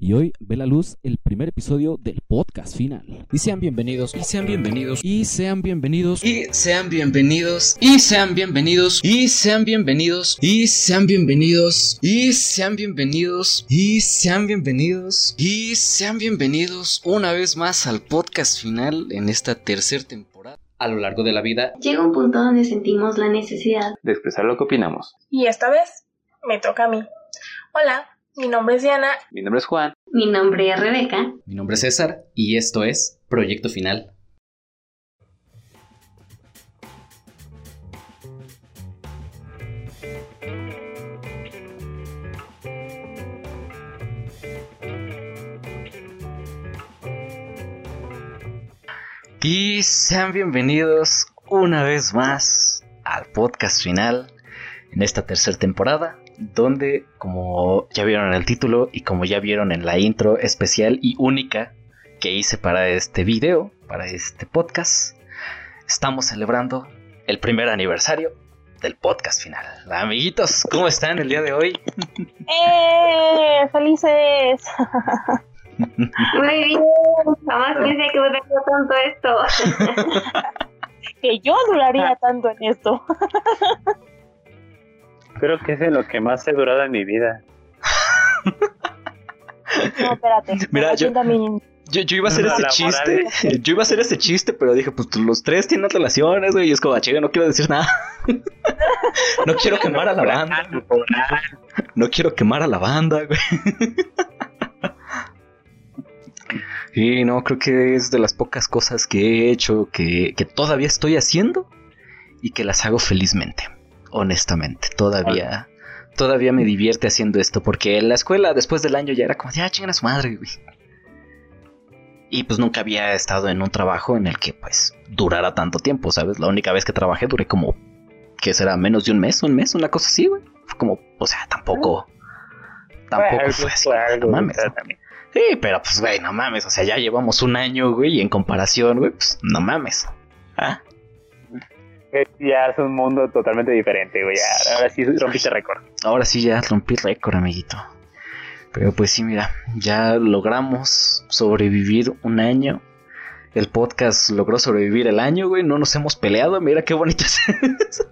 Y hoy ve la luz el primer episodio del podcast final. Y sean bienvenidos, y sean bienvenidos, y sean bienvenidos, y sean bienvenidos, y sean bienvenidos, y sean bienvenidos, y sean bienvenidos, y sean bienvenidos, y sean bienvenidos, y sean bienvenidos una vez más al podcast final en esta tercera temporada. A lo largo de la vida llega un punto donde sentimos la necesidad de expresar lo que opinamos. Y esta vez me toca a mí. Hola, mi nombre es Diana. Mi nombre es Juan. Mi nombre es Rebeca. Mi nombre es César y esto es Proyecto Final. Y sean bienvenidos una vez más al podcast final en esta tercera temporada donde, como ya vieron en el título y como ya vieron en la intro especial y única que hice para este video, para este podcast, estamos celebrando el primer aniversario del podcast final. Amiguitos, ¿cómo están el día de hoy? ¡Eh! ¡Felices! Muy bien, jamás pensé que duraría tanto esto. que yo duraría tanto en esto. Creo que es en lo que más he durado en mi vida. No, espérate. Mira, yo, yo, iba a hacer ese chiste. Yo iba a hacer ese chiste, pero dije, pues los tres tienen relaciones, güey. Y es como, ah, chica, no quiero decir nada. no quiero quemar a la banda. No quiero quemar a la banda, güey. Y no, creo que es de las pocas cosas que he hecho que, que todavía estoy haciendo y que las hago felizmente honestamente. Todavía, todavía me divierte haciendo esto, porque en la escuela después del año ya era como, ya chingan a su madre, güey. Y pues nunca había estado en un trabajo en el que pues durara tanto tiempo, ¿sabes? La única vez que trabajé duré como, ¿qué será? Menos de un mes, un mes, una cosa así, güey. Fue como, o sea, tampoco, tampoco fue así, no mames. Sí, pero pues, güey, no mames, o sea, ya llevamos un año, güey, y en comparación, güey, pues, no mames. ¿Ah? Ya es un mundo totalmente diferente, güey. Ahora sí rompiste récord. Ahora sí ya rompí récord, amiguito. Pero pues sí, mira, ya logramos sobrevivir un año. El podcast logró sobrevivir el año, güey. No nos hemos peleado. Mira qué bonito es eso.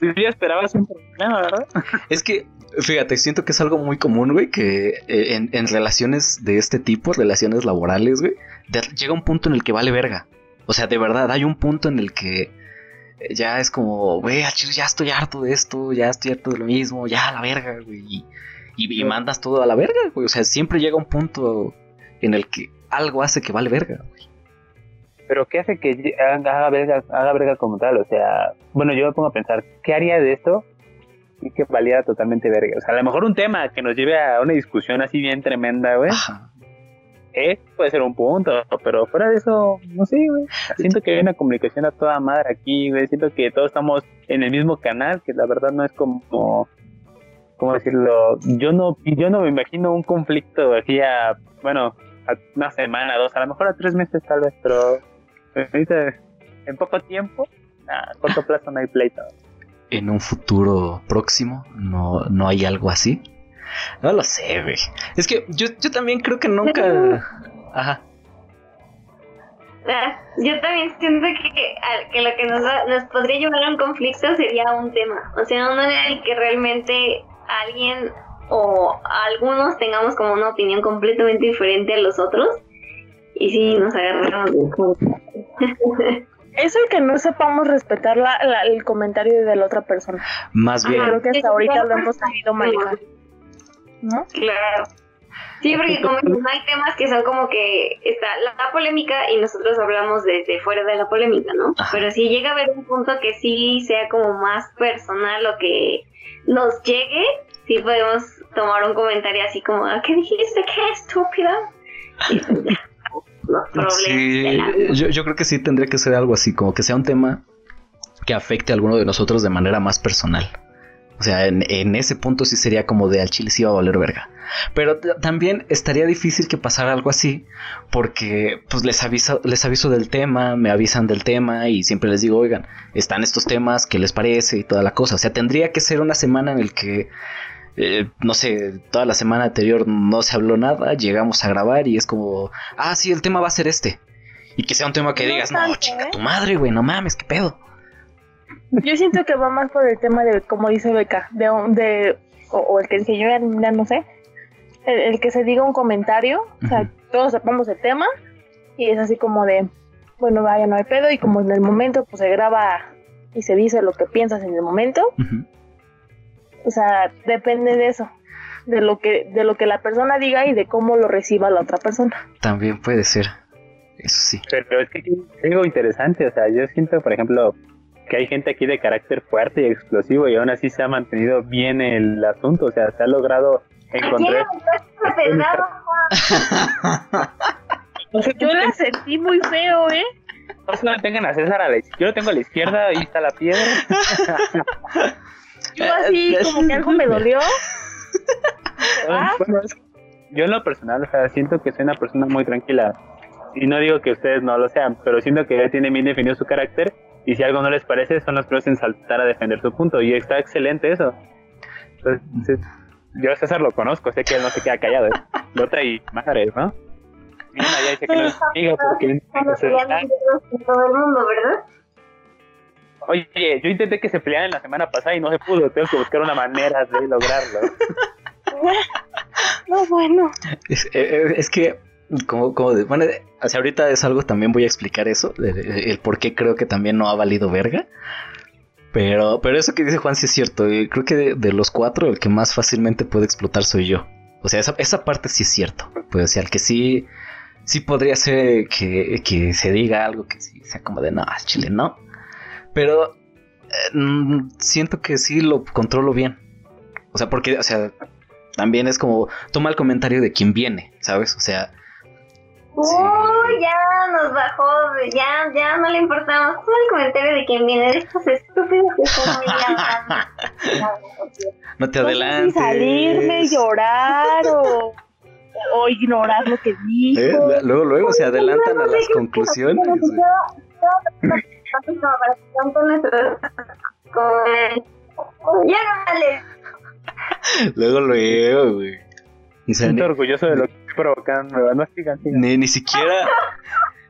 ya esperabas un problema, ¿verdad? Es que, fíjate, siento que es algo muy común, güey, que eh, en, en relaciones de este tipo, relaciones laborales, güey, llega un punto en el que vale verga. O sea, de verdad, hay un punto en el que ya es como, güey, ya estoy harto de esto, ya estoy harto de lo mismo, ya a la verga, güey. Y, mandas todo a la verga, güey. O sea, siempre llega un punto en el que algo hace que vale verga, güey. Pero ¿qué hace que haga verga, haga verga como tal? O sea, bueno, yo me pongo a pensar, ¿qué haría de esto? Y que valiera totalmente verga. O sea, a lo mejor un tema que nos lleve a una discusión así bien tremenda, güey. Ajá eh, puede ser un punto, pero fuera de eso, no sé, güey. Siento que hay una comunicación a toda madre aquí, güey. Siento que todos estamos en el mismo canal, que la verdad no es como, ¿cómo decirlo? Yo no, yo no me imagino un conflicto aquí a, bueno, a una semana, dos, a lo mejor a tres meses tal vez, pero ahorita, en poco tiempo, a corto plazo no hay pleito. En un futuro próximo, no, no hay algo así. No lo sé, güey. Es que yo, yo también creo que nunca. Ajá. Ah, yo también siento que, que lo que nos, nos podría llevar a un conflicto sería un tema. O sea, uno en el que realmente alguien o algunos tengamos como una opinión completamente diferente a los otros. Y sí, nos agarramos de Es el que no sepamos respetar la, el comentario de la otra persona. Más bien. Creo que hasta ahorita lo hemos sabido manejar. ¿No? Claro. Sí, porque como hay temas que son como que está la, polémica y nosotros hablamos desde fuera de la polémica, ¿no? Pero si llega a haber un punto que sí sea como más personal o que nos llegue, sí podemos tomar un comentario así como, ah, ¿qué dijiste? ¿Qué estúpida? Pues sí, yo, yo creo que sí tendría que ser algo así, como que sea un tema que afecte a alguno de nosotros de manera más personal O sea, en, en ese punto sí sería como de al chile sí va a valer verga. Pero también estaría difícil que pasara algo así, porque pues les aviso, les aviso del tema, me avisan del tema y siempre les digo, oigan, están estos temas, ¿qué les parece? Y toda la cosa. O sea, tendría que ser una semana en el que, eh, no sé, toda la semana anterior no se habló nada, llegamos a grabar y es como, ah, sí, el tema va a ser este. Y que sea un tema que No digas, no, chinga ¿eh? tu madre, güey, no mames, qué pedo. Yo siento que va más por el tema de, como dice Beca, de, un- de o, o el que dije yo, ya, no sé, el, el que se diga un comentario, o sea, todos sepamos el tema y es así como de, bueno, vaya, no hay pedo y como en el momento pues se graba y se dice lo que piensas en el momento, o sea, depende de eso, de lo que de lo que la persona diga y de cómo lo reciba la otra persona. También puede ser. Eso sí. Pero es que hay algo interesante, o sea, yo siento, por ejemplo, que hay gente aquí de carácter fuerte y explosivo y aún así se ha mantenido bien el asunto, o sea, se ha logrado ¿A quién le encontrar... Yo la sentí muy feo, ¿eh? no tengan a César a la izquierda, yo lo tengo a la izquierda, ahí está la piedra. Yo así como que algo me dolió. Ah. Bueno, es- yo en lo personal, o sea, siento que soy una persona muy tranquila. Y no digo que ustedes no lo sean, pero siento que ya tienen bien definido su carácter. Y si algo no les parece, son los primeros en saltar a defender su punto. Y está excelente eso. Entonces, yo a César lo conozco, sé que él no se queda callado. ¿eh? Lota y madre, ¿no? Bien, allá dice que no es amigo porque Estamos se- peleando con todo el mundo, ¿verdad? Oye, yo intenté que se pelearan la semana pasada y no se pudo. Tengo que buscar una manera de lograrlo. No, bueno. Es, eh, eh, es que, como, como de- bueno, sea, ahorita es algo, también voy a explicar eso, de- el por qué creo que también no ha valido verga. Pero, pero eso que dice Juan sí es cierto. eh, Creo que de, los cuatro, el que más fácilmente puede explotar soy yo. O sea, esa, esa parte sí es cierto. Pues, o sea, el que sí, sí podría ser que, que se diga algo que sí sea como de no, chile no. Pero eh, mm, siento que sí lo controlo bien. O sea, porque, o sea, también es como, toma el comentario de quien viene, ¿sabes? O sea, Uy, ya nos bajó, ya, ya no le importamos. Todo el comentario de quien viene de estos estúpidos que están muy no te No sé adelantes. si salirme, llorar o, o ignorar lo que dijo. ¿Eh? La- Luego, luego se adelantan a las conclusiones. Ya no vale. Luego, luego, güey. Siento orgulloso de lo que provocando. No sigan, sigan. ni, ni siquiera,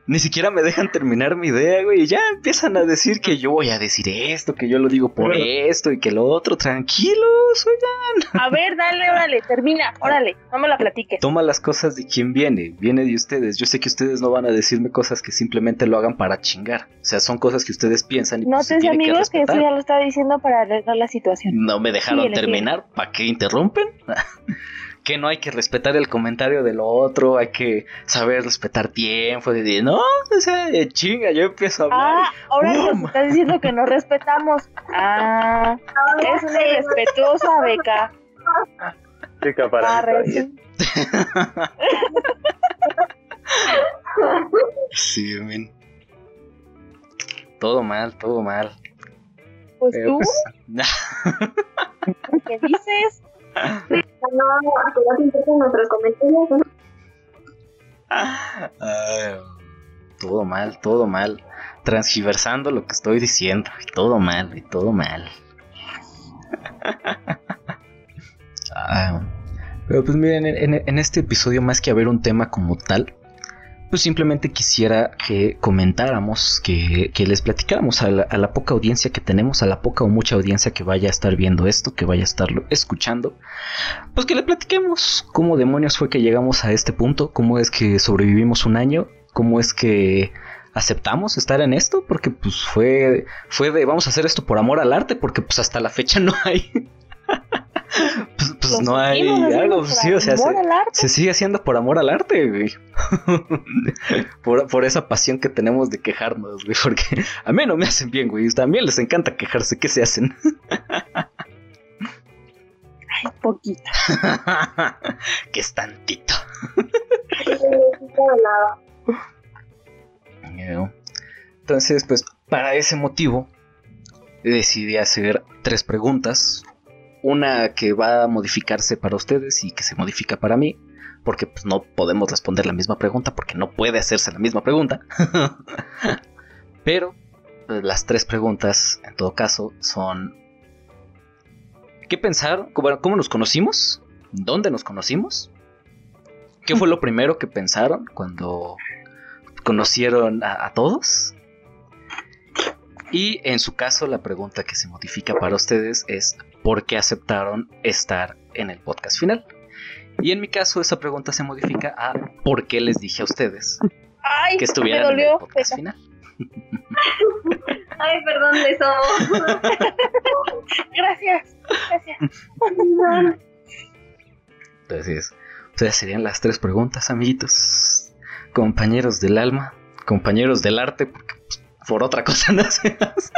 ni siquiera me dejan terminar mi idea, güey. Y ya empiezan a decir que yo voy a decir esto, que yo lo digo por Bueno. esto y que lo otro. Tranquilos, oigan. A ver, dale, órale, termina, órale, no me la platiques. Toma las cosas de quien viene, viene de ustedes. Yo sé que ustedes no van a decirme cosas que simplemente lo hagan para chingar. O sea, son cosas que ustedes piensan y pues, se Notes, tienen que amigos, que eso ya lo está diciendo para arreglar la situación. No me dejaron terminar. ¿Para qué interrumpen? que no hay que respetar el comentario del otro, hay que saber respetar tiempo. De, de, no, o sea, eh, chinga, yo empiezo a hablar. Ah, ahora ¡Bum! nos estás diciendo que no respetamos. Ah, es una irrespetuosa, Beca. Chica, para Arre, mí, sí. Sí, men. Todo mal, todo mal. Pues Pero, tú, pues, ¿qué dices? No, que no te importan nuestros comentarios. ¿no? ay, todo mal, todo mal. Transgiversando lo que estoy diciendo. y Todo mal, y todo mal. Pero pues miren, en, en- en este episodio más que haber un tema como tal, pues simplemente quisiera que comentáramos, que, que les platicáramos a la, poca audiencia que tenemos, a la poca o mucha audiencia que vaya a estar viendo esto, que vaya a estarlo escuchando, pues que le platiquemos cómo demonios fue que llegamos a este punto, cómo es que sobrevivimos un año, cómo es que aceptamos estar en esto, porque pues fue, fue de vamos a hacer esto por amor al arte, porque pues hasta la fecha no hay. pues no hay algo, sí, o sea, se- se sigue haciendo por amor al arte, güey. por, por esa pasión que tenemos de quejarnos, güey. Porque a mí no me hacen bien, güey. También les encanta quejarse. ¿Qué se hacen? Ay, poquito. que es tantito. Entonces, pues, para ese motivo, decidí hacer tres preguntas. Una que va a modificarse para ustedes y que se modifica para mí, porque pues, no podemos responder la misma pregunta, porque no puede hacerse la misma pregunta. Pero pues, las tres preguntas, en todo caso, son... ¿Qué pensaron? ¿Cómo, cómo nos conocimos? ¿Dónde nos conocimos? ¿Qué fue lo primero que pensaron cuando conocieron a, a todos? Y en su caso, la pregunta que se modifica para ustedes es ¿por qué aceptaron estar en el podcast final? Y en mi caso, esa pregunta se modifica a ¿por qué les dije a ustedes Ay, que estuvieran en el podcast final? Ay, perdón, de somos. Gracias, gracias. Entonces, ustedes serían las tres preguntas, amiguitos. Compañeros del alma, compañeros del arte, porque por otra cosa no se hace.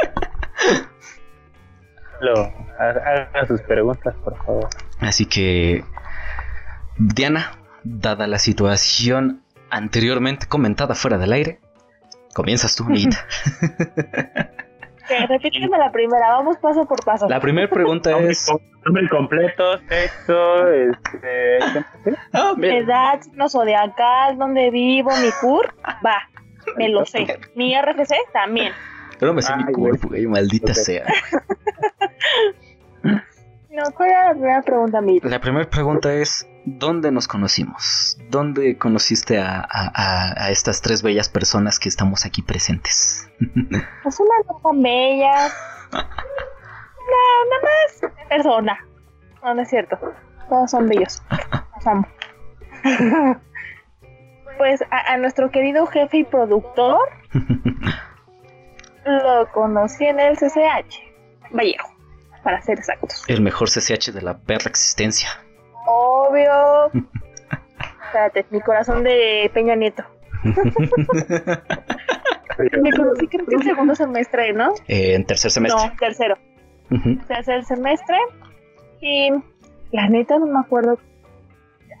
Haga sus preguntas, por favor. Así que, Diana, dada la situación anteriormente comentada fuera del aire, comienzas tú, amiguita. Repíteme la primera, vamos paso por paso. La primera pregunta es... nombre completo, sexo, este... mira. Edad, signo zodiacal, dónde vivo, mi CUR, va, me lo sé. Mi RFC también. Pero me sé mi cuerpo, güey, maldita sea. No, ¿cuál era la primera pregunta, mi? La primera pregunta es, ¿dónde nos conocimos? ¿Dónde conociste a, a- a- a estas tres bellas personas que estamos aquí presentes? Es una ropa bella. No, nada más persona. No, no es cierto. Todos son bellos. Los amo. Pues a, a nuestro querido jefe y productor lo conocí en el CCH. Vallejo, para ser exactos. El mejor CCH de la perra existencia. Obvio. Espérate, mi corazón de Peña Nieto. Me conocí creo que en segundo semestre, ¿no? Eh, en tercer semestre. No, tercero. Ujú. tercer semestre y la neta no me acuerdo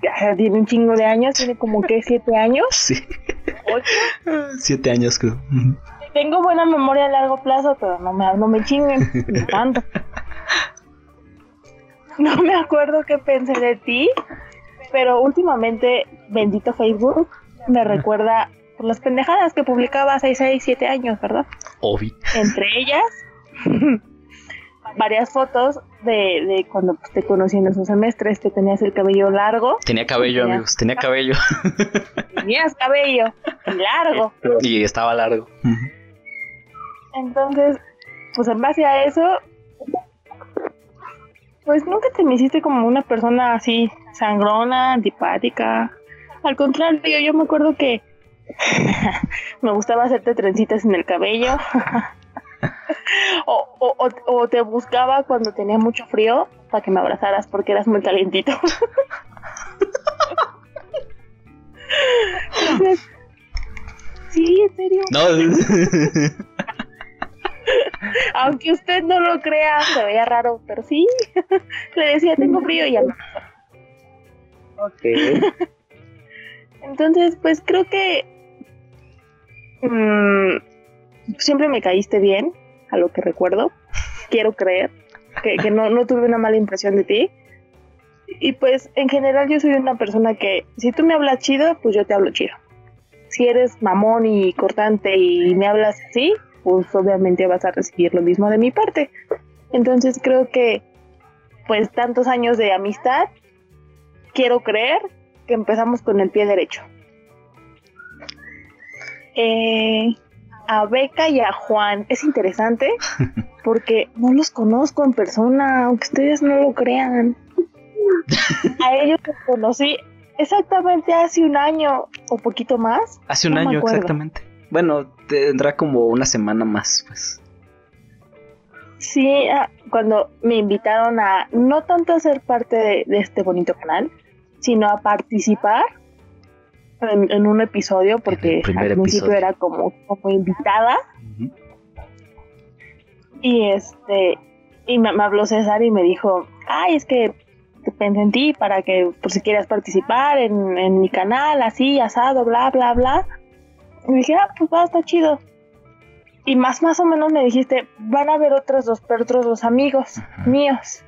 ya tiene un chingo de años tiene como que siete años Sí. ocho. Siete años, creo. Tengo buena memoria a largo plazo pero no me no me chinguen no tanto no me acuerdo qué pensé de ti pero últimamente bendito Facebook me recuerda por las pendejadas que publicaba hace 6, 7 años, ¿verdad? Obi. entre ellas varias fotos de, de cuando pues, te conocí en esos semestres, que tenías el cabello largo, Tenía cabello, amigos. Tenía cabello. tenías cabello largo. y estaba largo. Ujú. Entonces, pues en base a eso, pues nunca te me hiciste como una persona así sangrona, antipática. Al contrario, yo me acuerdo que me gustaba hacerte trencitas en el cabello. o, o, o- o te buscaba cuando tenía mucho frío para que me abrazaras porque eras muy calientito. Entonces, sí, en serio. No. Aunque usted no lo crea, se veía raro, pero sí. Le decía, tengo frío y ya no. Ok. Entonces, pues creo que mm, siempre me caíste bien, a lo que recuerdo. Quiero creer que, que no, no tuve una mala impresión de ti. Y pues en general yo soy una persona que si tú me hablas chido, pues yo te hablo chido. Si eres mamón y cortante y me hablas así, pues obviamente vas a recibir lo mismo de mi parte. Entonces creo que pues tantos años de amistad, quiero creer que empezamos con el pie derecho. Eh, a Beca y a Juan es interesante porque no los conozco en persona, aunque ustedes no lo crean. A ellos los conocí exactamente hace un año o poquito más. Hace un No año, exactamente. Bueno, tendrá como una semana más, pues. Sí, ah, cuando me invitaron a no tanto a ser parte de, de este bonito canal, sino a participar en, en un episodio, porque al principio episodio. era como, como invitada. Y este, y me, me habló César y me dijo, ay, es que pensé en ti para que, por si quieras participar en, en mi canal, así, asado, bla, bla, bla. Y dije, ah, pues va, está chido. Y más, más o menos me dijiste, van a haber otros dos, pero otros dos amigos míos.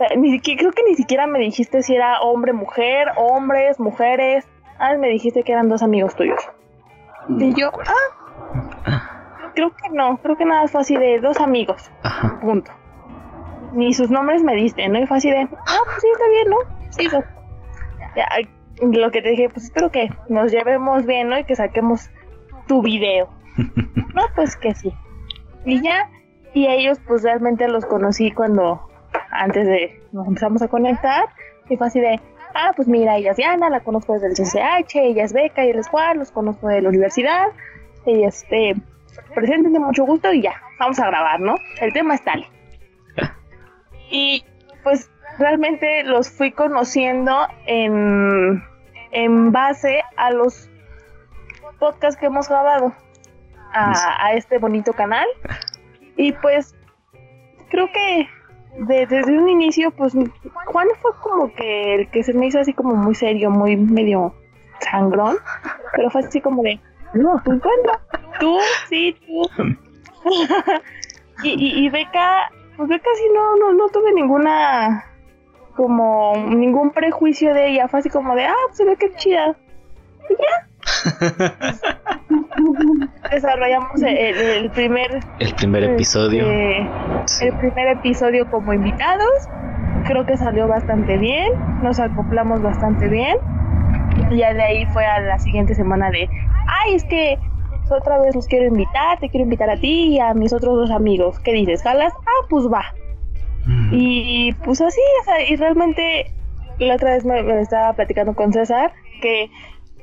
Eh, Ni siquiera, creo que ni siquiera me dijiste si era hombre, mujer, hombres, mujeres. Ah, me dijiste que eran dos amigos tuyos. Y yo, ah, creo que no, creo que nada fue así de dos amigos, Ajá. punto. Ni sus nombres me diste, ¿no? Y fue así de, ah, pues sí, está bien, ¿no? Sí, pues. Ya, lo que te dije, pues espero que nos llevemos bien, ¿no? Y que saquemos tu video. No, pues que sí. Y ya, y ellos pues realmente los conocí cuando, antes de nos empezamos a conectar, y fue así de, ah, pues mira, ella es Diana, la conozco desde el CCH, ella es Beca y él es Juan, los conozco de la universidad, y este, preséntense mucho gusto y ya, vamos a grabar, ¿no? El tema es tal. Y pues realmente los fui conociendo en, en base a los podcasts que hemos grabado a, a este bonito canal. Y pues creo que de- desde un inicio, pues Juan fue como que el que se me hizo así como muy serio, muy medio sangrón, pero fue así como de, no, pues bueno, tú, sí, tú. y, y, y Beca, pues Beca sí no, no, no tuve ninguna, como ningún prejuicio de ella, fue así como de, ah, se ve que chida. Y ya. Desarrollamos el, el primer El primer episodio. este, Sí. el primer episodio como invitados. Creo que salió bastante bien, nos acoplamos bastante bien. Y ya de ahí fue a la siguiente semana de, ay, es que otra vez los quiero invitar, te quiero invitar a ti y a mis otros dos amigos. ¿Qué dices, Jalas? Ah, pues va. Y pues así, o sea, y realmente la otra vez me, estaba platicando con César que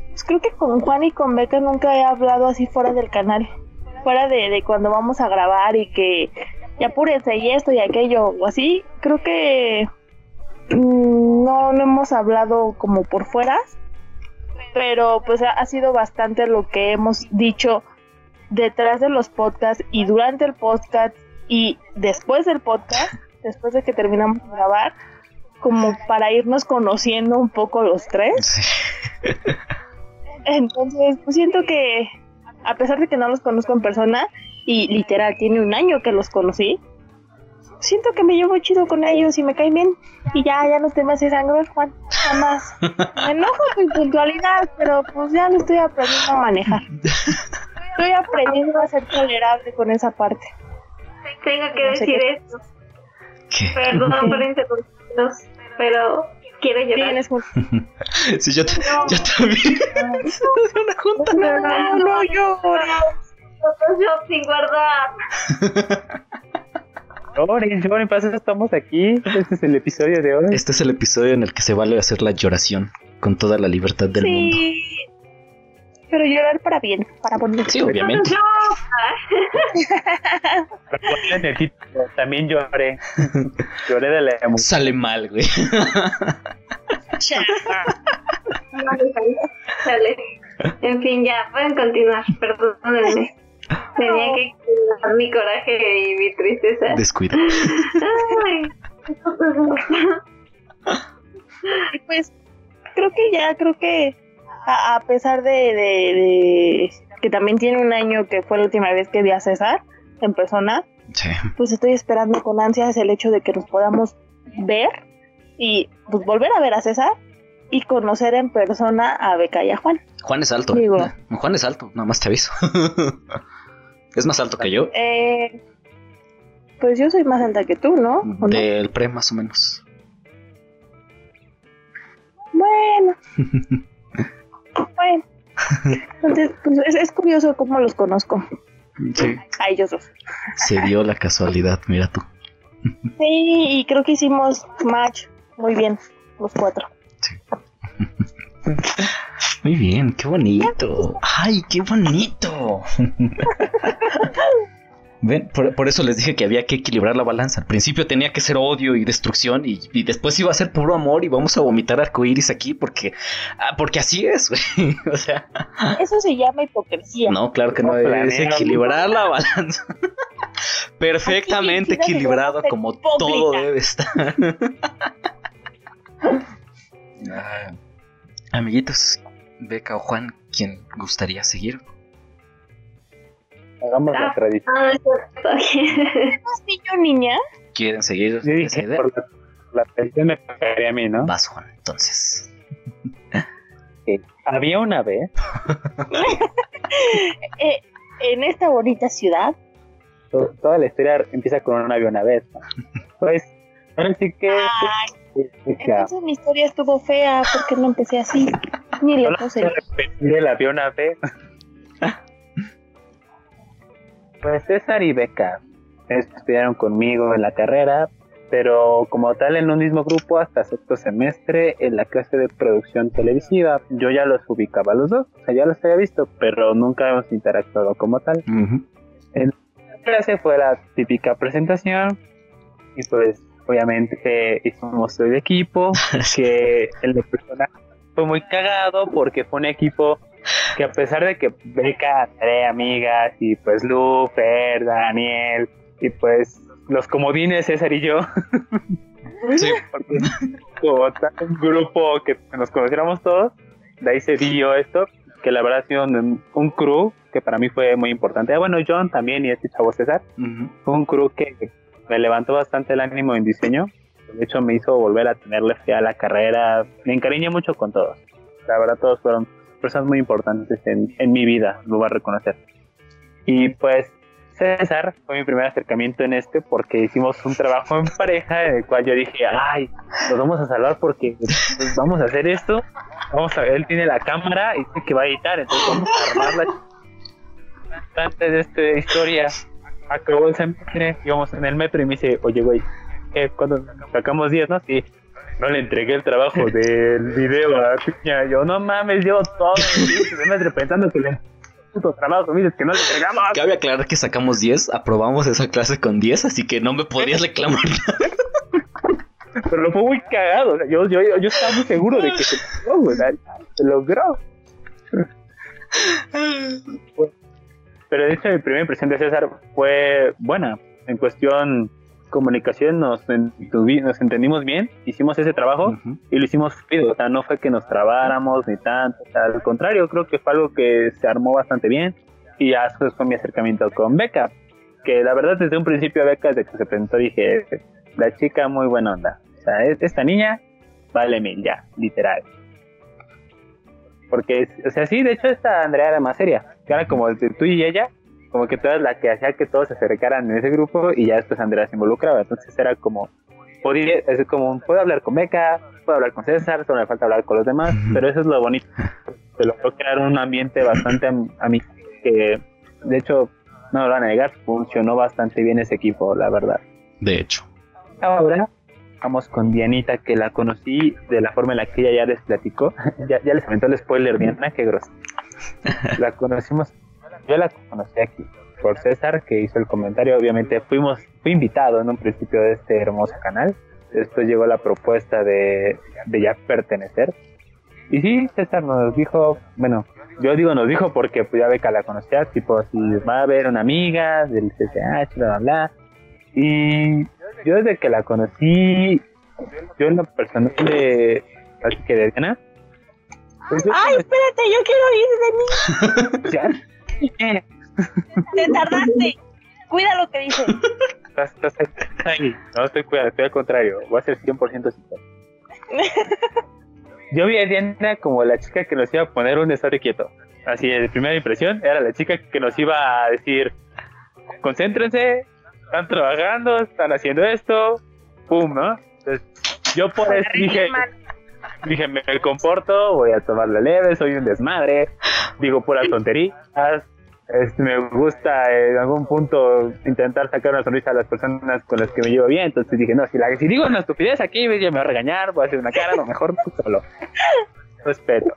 pues, creo que con Juan y con Beca nunca he hablado así fuera del canal, fuera de, de cuando vamos a grabar y que ya apúrense y esto y aquello o así, creo que mm, no, no hemos hablado como por fuera, pero pues ha, ha sido bastante lo que hemos dicho detrás de los podcasts y durante el podcast y después del podcast, después de que terminamos de grabar, como para irnos conociendo un poco los tres. Sí. Entonces, pues siento que a pesar de que no los conozco en persona y literal tiene un año que los conocí, siento que me llevo chido con ellos y me caen bien y ya, ya no te me hace sangre, Juan, jamás. Me enojo con puntualidad, pero pues ya lo estoy aprendiendo a manejar. Estoy aprendiendo a ser tolerable con esa parte. Tengo que No sé decir qué- esto. ¿Qué? Perdón por interrumpirlos, pero quiero llorar. Tienes un... Sí, yo, ta- yo también. Una junta. No, no llores. Photoshop sin guardar. Lloren, lloren, para eso estamos aquí. Este es el episodio de hoy. Este es el episodio en el que se vale hacer la lloración con toda la libertad del mundo. Pero llorar para bien, para bonito. Sí, obviamente. Recuerden el título, También lloré. Lloré de la emoción. Sale mal, güey. Dale. En fin, ya, pueden continuar. Perdónenme. Tenía que cuidar mi coraje y mi tristeza. Descuida. Ay. Pues creo que ya, creo que a, a pesar de, de- de que también tiene un año que fue la última vez que vi a César en persona, Sí. pues estoy esperando con ansias el hecho de que nos podamos ver y pues volver a ver a César y conocer en persona a Beca y a Juan. Juan es alto. ¿eh? Digo. Juan es alto, nada más te aviso. es más alto que yo. Eh, pues yo soy más alta que tú, ¿no? ¿O no? Del pre, más o menos. Bueno. Entonces, pues es, es curioso cómo los conozco Sí. a ellos dos. Se dio la casualidad, mira tú. Sí, y creo que hicimos match muy bien, los cuatro. Muy bien, qué bonito. Ay, qué bonito. Ven, por, por eso les dije que había que equilibrar la balanza. Al principio tenía que ser odio y destrucción y, y después iba a ser puro amor y vamos a vomitar arcoíris aquí porque, ah, porque así es, güey. O sea, Eso se llama hipocresía. no, claro que no, No es equilibrar la balanza. Perfectamente equilibrado como hipócrita. todo debe estar. Ah, Amiguitos, Beca o Juan, ¿quién gustaría seguir? Hagamos la Ah. tradición. Ah, no es cierto. ¿Es niño niña? ¿Quieren seguir esa idea? por la, La presión me pagaría a mí, ¿no? Vas, Juan, entonces. Había una vez, Eh, en esta bonita ciudad, to- toda la historia empieza con un había una vez. ¿no? Pues, ahora sí que. Ay, entonces mi historia estuvo fea porque no empecé así. Ni le puse. repetir el había una vez. Pues César y Beca estudiaron conmigo en la carrera, pero como tal en un mismo grupo hasta sexto semestre en la clase de producción televisiva. Yo ya los ubicaba los dos, o sea, ya los había visto, pero nunca hemos interactuado como tal. Ujú. La clase fue la típica presentación y pues obviamente hicimos el equipo, que el de personaje fue muy cagado porque fue un equipo que a pesar de que Beca, Andrea, amigas y pues Lu, Fer, Daniel y pues los comodines César y yo, Sí. como tal un grupo que nos conociéramos todos, de ahí se dio esto, que la verdad ha sido un, un crew que para mí fue muy importante. Ah, bueno, John también y este chavo César, Ujú. fue un crew que me levantó bastante el ánimo en diseño. De hecho, me hizo volver a tenerle fe a la carrera. Me encariñé mucho con todos. La verdad, todos fueron personas muy importantes en, en mi vida, lo voy a reconocer. Y pues, César fue mi primer acercamiento en este porque hicimos un trabajo en pareja en el cual yo dije, ay, nos vamos a salvar porque pues, vamos a hacer esto. Vamos a ver, él tiene la cámara y dice que va a editar, entonces vamos a armarla. Antes de esta historia, acabó el semestre, íbamos en el metro y me dice, oye, güey, ¿qué? ¿cuándo sacamos 10, no? Sí. No le entregué el trabajo del video a Piña. Yo, no mames, llevo todo el semestre pensando que le puto trabajo, me dices que no le entregamos. Cabe aclarar que sacamos 10, aprobamos esa clase con 10, así que no me podrías reclamar. Pero lo fue muy cagado. o sea, yo, yo, yo estaba muy seguro de que se logró, güey. Se logró. Pero de hecho, mi primera impresión de César fue buena. En cuestión comunicación nos, nos entendimos bien, hicimos ese trabajo Ujú. y lo hicimos fluido. O sea, no fue que nos trabáramos ni tanto. O sea, al contrario, creo que fue algo que se armó bastante bien. Y ya después fue mi acercamiento con Beca. Que la verdad, desde un principio, Beca, desde que se presentó, dije: La chica, muy buena onda. O sea, es- esta niña vale mil, ya, literal. Porque, o sea, sí, de hecho, esta Andrea era más seria. Que era como tú y ella, como que tú eras la que hacía que todos se acercaran en ese grupo y ya después Andrea se involucraba. Entonces era como, podía, es como, puedo hablar con Beca, puedo hablar con César, solo me falta hablar con los demás, pero eso es lo bonito. Se logró crear un ambiente bastante am- amigo que, de hecho, no me lo van a negar, funcionó bastante bien ese equipo, la verdad. De hecho. Ahora vamos con Dianita, que la conocí de la forma en la que ella ya les platicó. ya, ya les comentó el spoiler, Diana, qué grosso. La conocimos, yo la conocí aquí por César, que hizo el comentario. Obviamente fuimos, fui invitado en un principio de este hermoso canal. Después llegó la propuesta de, de ya pertenecer. Y sí, César nos dijo, bueno, yo digo nos dijo porque pues ya Beca la conocía, tipo si va a haber una amiga del CCH, bla, bla, bla. Y yo desde que la conocí, yo en lo personal de, así que de Diana, pues ¡Ay, espérate! ¡Yo quiero ir de mí! ya, ¡Te tardaste! Cuida lo que dices. estás, estás ahí, estás ahí. No estoy cuidando, estoy al contrario, voy a ser 100% sincero. Yo vi a Diana como la chica que nos iba a poner un estate quieto. Así, de primera impresión, era la chica que nos iba a decir, concéntrense, están trabajando, están haciendo esto, pum, ¿no? Entonces, yo por eso dije, dije, me comporto, voy a tomarla leve, soy un desmadre, digo puras tonterías, este, me gusta en algún punto intentar sacar una sonrisa a las personas con las que me llevo bien, entonces dije, no, si, la, si digo una estupidez aquí, ella me va a regañar, voy a hacer una cara, a lo mejor no solo. Respeto.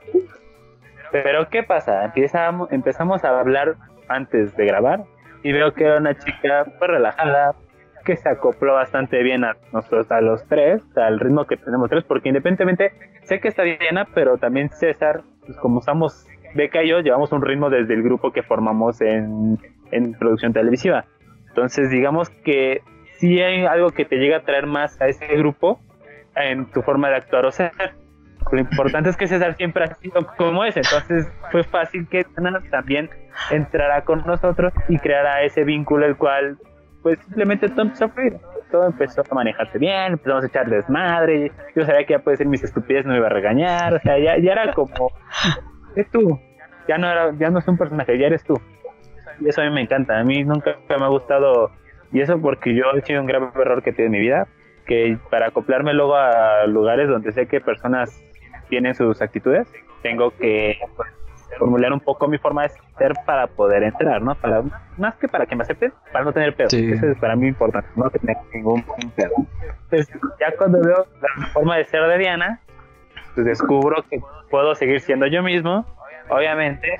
Pero ¿qué pasa? Empezamos, empezamos a hablar antes de grabar y veo que era una chica pues relajada, que se acopló bastante bien a nosotros, a los tres, al ritmo que tenemos tres, porque independientemente sé que está Diana, pero también César, pues como estamos, Beca y yo llevamos un ritmo desde el grupo que formamos en, en producción televisiva. Entonces digamos que sí hay algo que te llega a traer más a ese grupo en tu forma de actuar o ser. Lo importante es que César siempre ha sido como es, entonces fue fácil que Diana también entrara con nosotros y creara ese vínculo el cual pues simplemente todo empezó a fluir. Todo empezó a manejarse bien, empezamos a echar desmadre. Yo sabía que ya puede ser mis estupideces, no me iba a regañar. O sea, ya, ya era como, es tú. Ya no, era, ya no es un personaje, ya eres tú. Y eso a mí me encanta. A mí nunca me ha gustado. Y eso porque yo he sido un grave error que tiene en mi vida. Que para acoplarme luego a lugares donde sé que personas tienen sus actitudes, tengo que pues, formular un poco mi forma de ser para poder entrar, ¿no? Para, más que para que me acepten, para no tener pedo. Eso es para mí importante, no tener ningún pedo. Entonces, ya cuando veo la forma de ser de Diana, pues descubro que puedo seguir siendo yo mismo. Obviamente,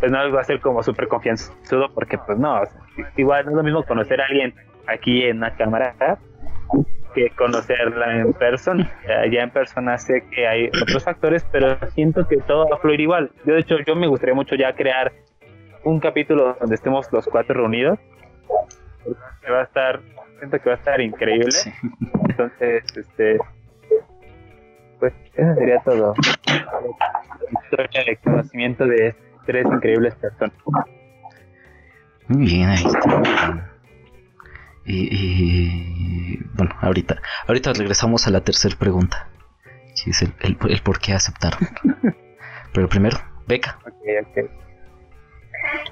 pues no va a ser como súper confianzudo, porque pues no, igual no es lo mismo conocer a alguien aquí en una cámara que conocerla en persona. Ya en persona sé que hay otros factores, pero siento que todo va a fluir igual. Yo, de hecho, yo me gustaría mucho ya crear un capítulo donde estemos los cuatro reunidos. Que va a estar, siento que va a estar increíble. Entonces, este, pues eso sería todo. historia de conocimiento de tres increíbles personas. Muy bien, ahí está. Y, bueno, ahorita, ahorita regresamos a la tercera pregunta. Si es el, el, por qué aceptaron. Pero primero, Beca.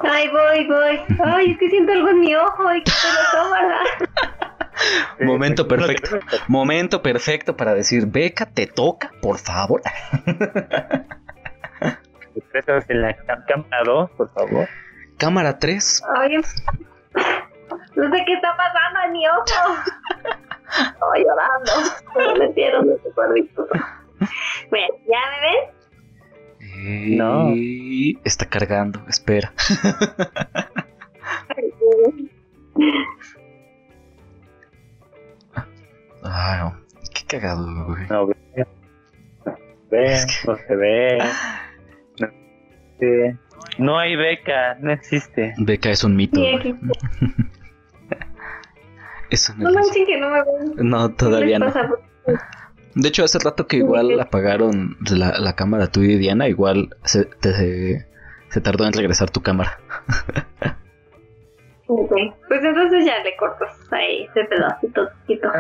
Ay, voy, voy. Ay, es que siento algo en mi ojo y que te lo. Momento perfecto. Momento perfecto para decir, Beca, te toca, por favor. en la cámara 2, por favor. Cámara 3. Ay, no sé qué está pasando en mi ojo. Estoy llorando. Me metieron de ese cuadrito. Bueno, ¿ya me ves? Eh, no. Está cargando, espera. Ay, qué cagado, güey. No, ve, ve no se ve. No, no hay beca, no existe. Beca es un mito. Sí, Eso no, no que no me ven. No, todavía no. De hecho, hace rato que igual apagaron la, la cámara tú y Diana, igual se, te, se, tardó en regresar tu cámara. ok, pues entonces ya le cortas ahí ese pedacito chiquito.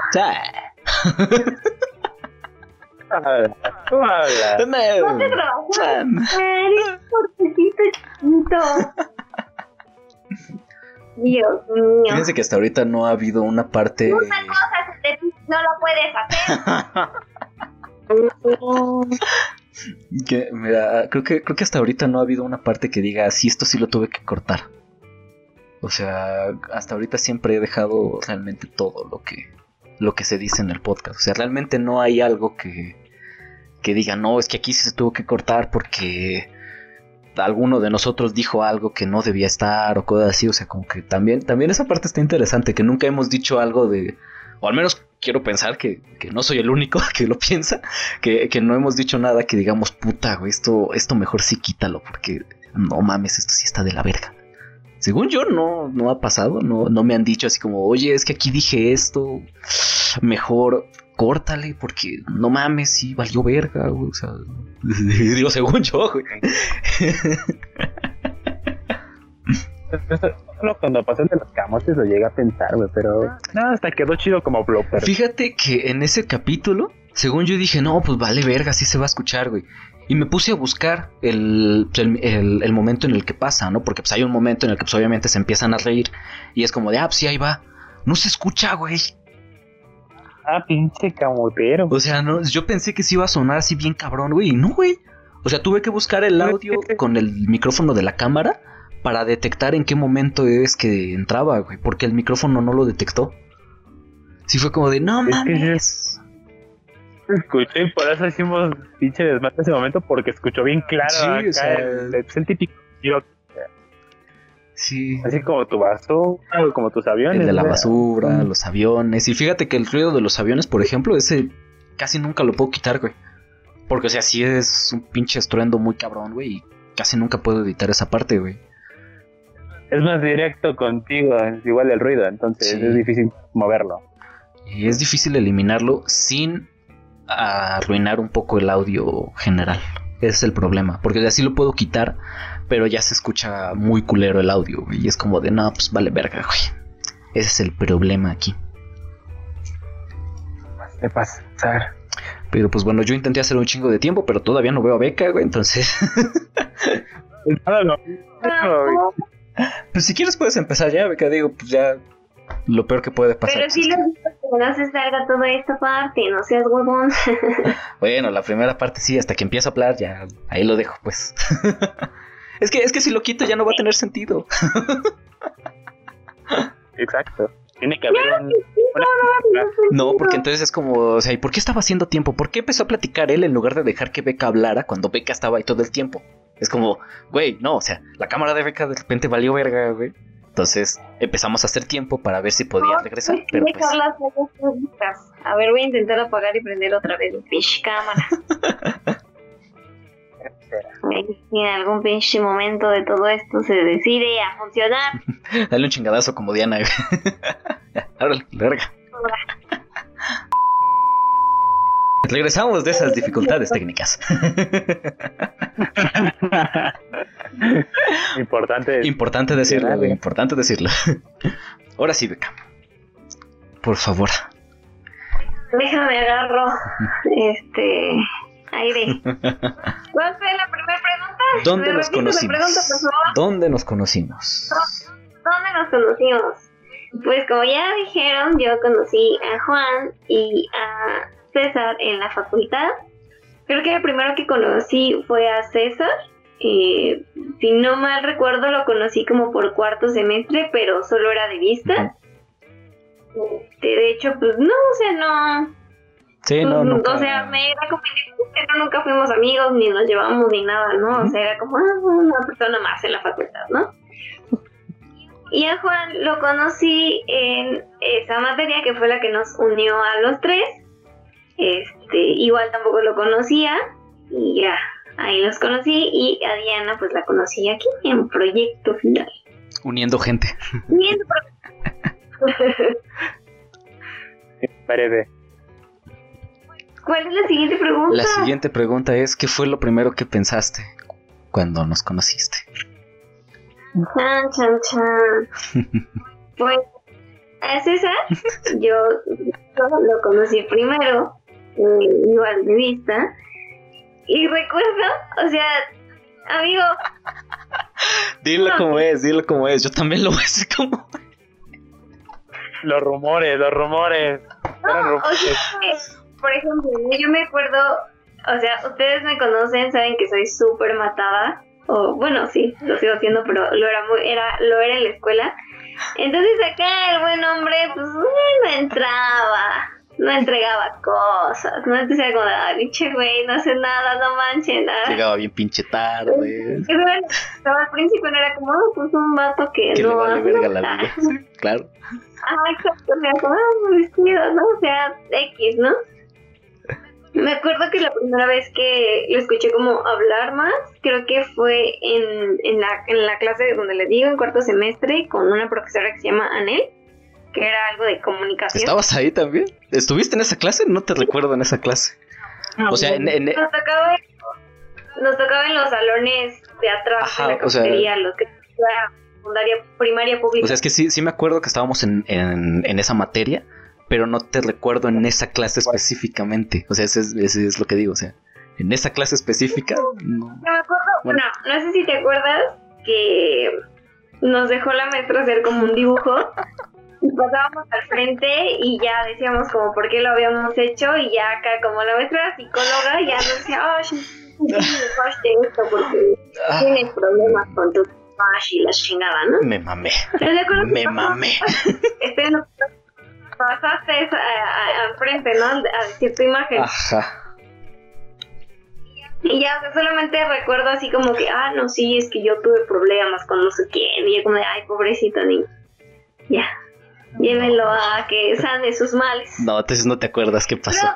Hola. Hola. No te trabajas. Eres portecito chiquito. Dios mío. Fíjense que hasta ahorita no ha habido una parte. Una cosa no lo puedes hacer. que, mira, creo que, creo que hasta ahorita no ha habido una parte que diga, sí, esto sí lo tuve que cortar. O sea, hasta ahorita siempre he dejado realmente todo lo que, lo que se dice en el podcast. O sea, realmente no hay algo que, que diga, no, es que aquí sí se tuvo que cortar porque alguno de nosotros dijo algo que no debía estar o cosas así, o sea, como que también, también esa parte está interesante, que nunca hemos dicho algo de, o al menos quiero pensar que, no soy el único que lo piensa, que, no hemos dicho nada que digamos, puta, güey, esto, esto mejor sí quítalo, porque no mames, esto sí está de la verga. Según yo, no, no ha pasado, no, no me han dicho así como, oye, es que aquí dije esto, mejor córtale, porque no mames, sí, valió verga, güey. O sea, digo, según yo, güey. Solo cuando pasé de los camotes lo llegué a pensar, güey, pero no, hasta quedó chido como blooper. Fíjate que en ese capítulo, según yo dije, no, pues vale verga, sí se va a escuchar, güey. Y me puse a buscar el, el, el, momento en el que pasa, ¿no? Porque pues hay un momento en el que pues obviamente se empiezan a reír y es como de, ah, pues sí, ahí va. No se escucha, güey. Ah, pinche camotero. O sea, no, yo pensé que sí iba a sonar así bien cabrón, güey. No, güey. O sea, tuve que buscar el audio con el micrófono de la cámara para detectar en qué momento es que entraba, güey. Porque el micrófono no lo detectó. Sí fue como de, no mames. Escuché y por eso hicimos pinche desmate ese momento porque escuchó bien claro. Sí, o sea, es el típico Sí. Así como tu vaso, como tus aviones. El de la basura, los aviones. Y fíjate que el ruido de los aviones, por ejemplo, ese casi nunca lo puedo quitar, güey. Porque, o sea, sí es un pinche estruendo muy cabrón, güey. Y casi nunca puedo editar esa parte, güey. Es más directo contigo, es igual el ruido, entonces es difícil moverlo. Y es difícil eliminarlo sin arruinar un poco el audio general. Ese es el problema. Porque así lo puedo quitar, pero ya se escucha muy culero el audio, güey. Y es como de, no, pues vale verga, güey. Ese es el problema aquí. De pasar. Pero pues bueno, yo intenté hacer un chingo de tiempo, pero todavía no veo a Beca, güey, entonces... Nada, no. No, pues si quieres puedes empezar ya, Beca, digo, pues ya lo peor que puede pasar. Pero sí es lo digo que no se salga toda esta parte, no seas huevón. Bueno, la primera parte sí, hasta que empiezo a hablar ya ahí lo dejo, pues. es que es que si lo quito ya no va a tener sentido. Exacto. Tiene que haber un. No, porque entonces es como, o sea, ¿y por qué estaba haciendo tiempo? ¿Por qué empezó a platicar él en lugar de dejar que Beca hablara cuando Beca estaba ahí todo el tiempo? Es como, güey, no, o sea, la cámara de Beca de repente valió verga, güey. Entonces empezamos a hacer tiempo para ver si podía regresar, pero pues. A ver, voy a intentar apagar y prender otra vez mi cámara. Si en algún pinche momento de todo esto se decide a funcionar. dale un chingadazo como Diana, Árale, verga. Regresamos de esas dificultades técnicas. Importante. Importante decirlo, importante decirlo. Ahora sí, Beca. Por favor. Déjame agarro este aire. ¿Cuál fue la primera pregunta? ¿Dónde ¿Me nos conocimos? pregunta? ¿Dónde nos conocimos? ¿Dónde nos conocimos? Pues como ya dijeron, yo conocí a Juan y a César en la facultad. Creo que el primero que conocí fue a César. Eh, si no mal recuerdo, lo conocí como por cuarto semestre, pero solo era de vista. Este, de hecho, pues no, o sea, no. Sí, no, pues, nunca. O sea, me era como que no, nunca fuimos amigos, ni nos llevamos, ni nada, ¿no? O sea, era como ah, una persona más en la facultad, ¿no? Y a Juan lo conocí en esa materia que fue la que nos unió a los tres. Este, igual tampoco lo conocía y ya, ahí los conocí y a Diana pues la conocí aquí en Proyecto Final. Uniendo gente. Bien, Breve. ¿Cuál es la siguiente pregunta? La siguiente pregunta es: ¿qué fue lo primero que pensaste cuando nos conociste? Chan, chan, chan. Pues a César, yo, yo lo conocí primero, eh, igual de vista, y recuerdo, o sea, amigo, Dilo como es, dilo como es. Yo también lo voy a decir como. Los rumores, los rumores. Eran no, o rumores. sea, por ejemplo, yo me acuerdo, o sea, ustedes me conocen, saben que soy súper matada, o bueno, sí, lo sigo haciendo, pero lo era muy, era, lo era en la escuela. Entonces acá el buen hombre, pues no entraba, no entregaba cosas, no decía como, ah, pinche güey, no hace nada, no manche nada. Llegaba bien pinche tarde. Eso era- al principio no era como, "Ah, pues un vato que, Que no le vale verga la nada". vida. Claro. Ajá, exacto, era como, ah, muy vestido, ¿no? O sea, X, ¿no? Me acuerdo que la primera vez que lo escuché como hablar más, creo que fue en, en, la, en la clase donde le digo, en cuarto semestre, con una profesora que se llama Anel, que era algo de comunicación. ¿Estabas ahí también? ¿Estuviste en esa clase? No te recuerdo en esa clase. O sea, en, en- Nos tocaba, nos tocaba en los salones de atrás Ajá, de la o sea- cafetería, los que secundaria, primaria pública. o sea, es que sí, sí me acuerdo que estábamos en, en, en esa materia, pero no te recuerdo en esa clase específicamente. O sea, ese es, ese es lo que digo. O sea, en esa clase específica, no. Yo me acuerdo, Bueno. no sé si te acuerdas que nos dejó la maestra hacer como un dibujo. y Pasábamos al frente y ya decíamos como por qué lo habíamos hecho y ya acá como la maestra psicóloga ya nos decía, oh, sí, esto porque Ah, tienes problemas con tu y la chingada, ¿no? me mamé. Me mamé. Este, no- pasaste esa- a- a- al frente, ¿no? A decir tu imagen. Ajá. Y ya, o sea, solamente recuerdo así como que, ah, no, sí, es que yo tuve problemas con no sé quién. Y yo como de, ay, pobrecito niño. Ya, llévenlo a que sane sus males. No, entonces no te acuerdas qué pasó.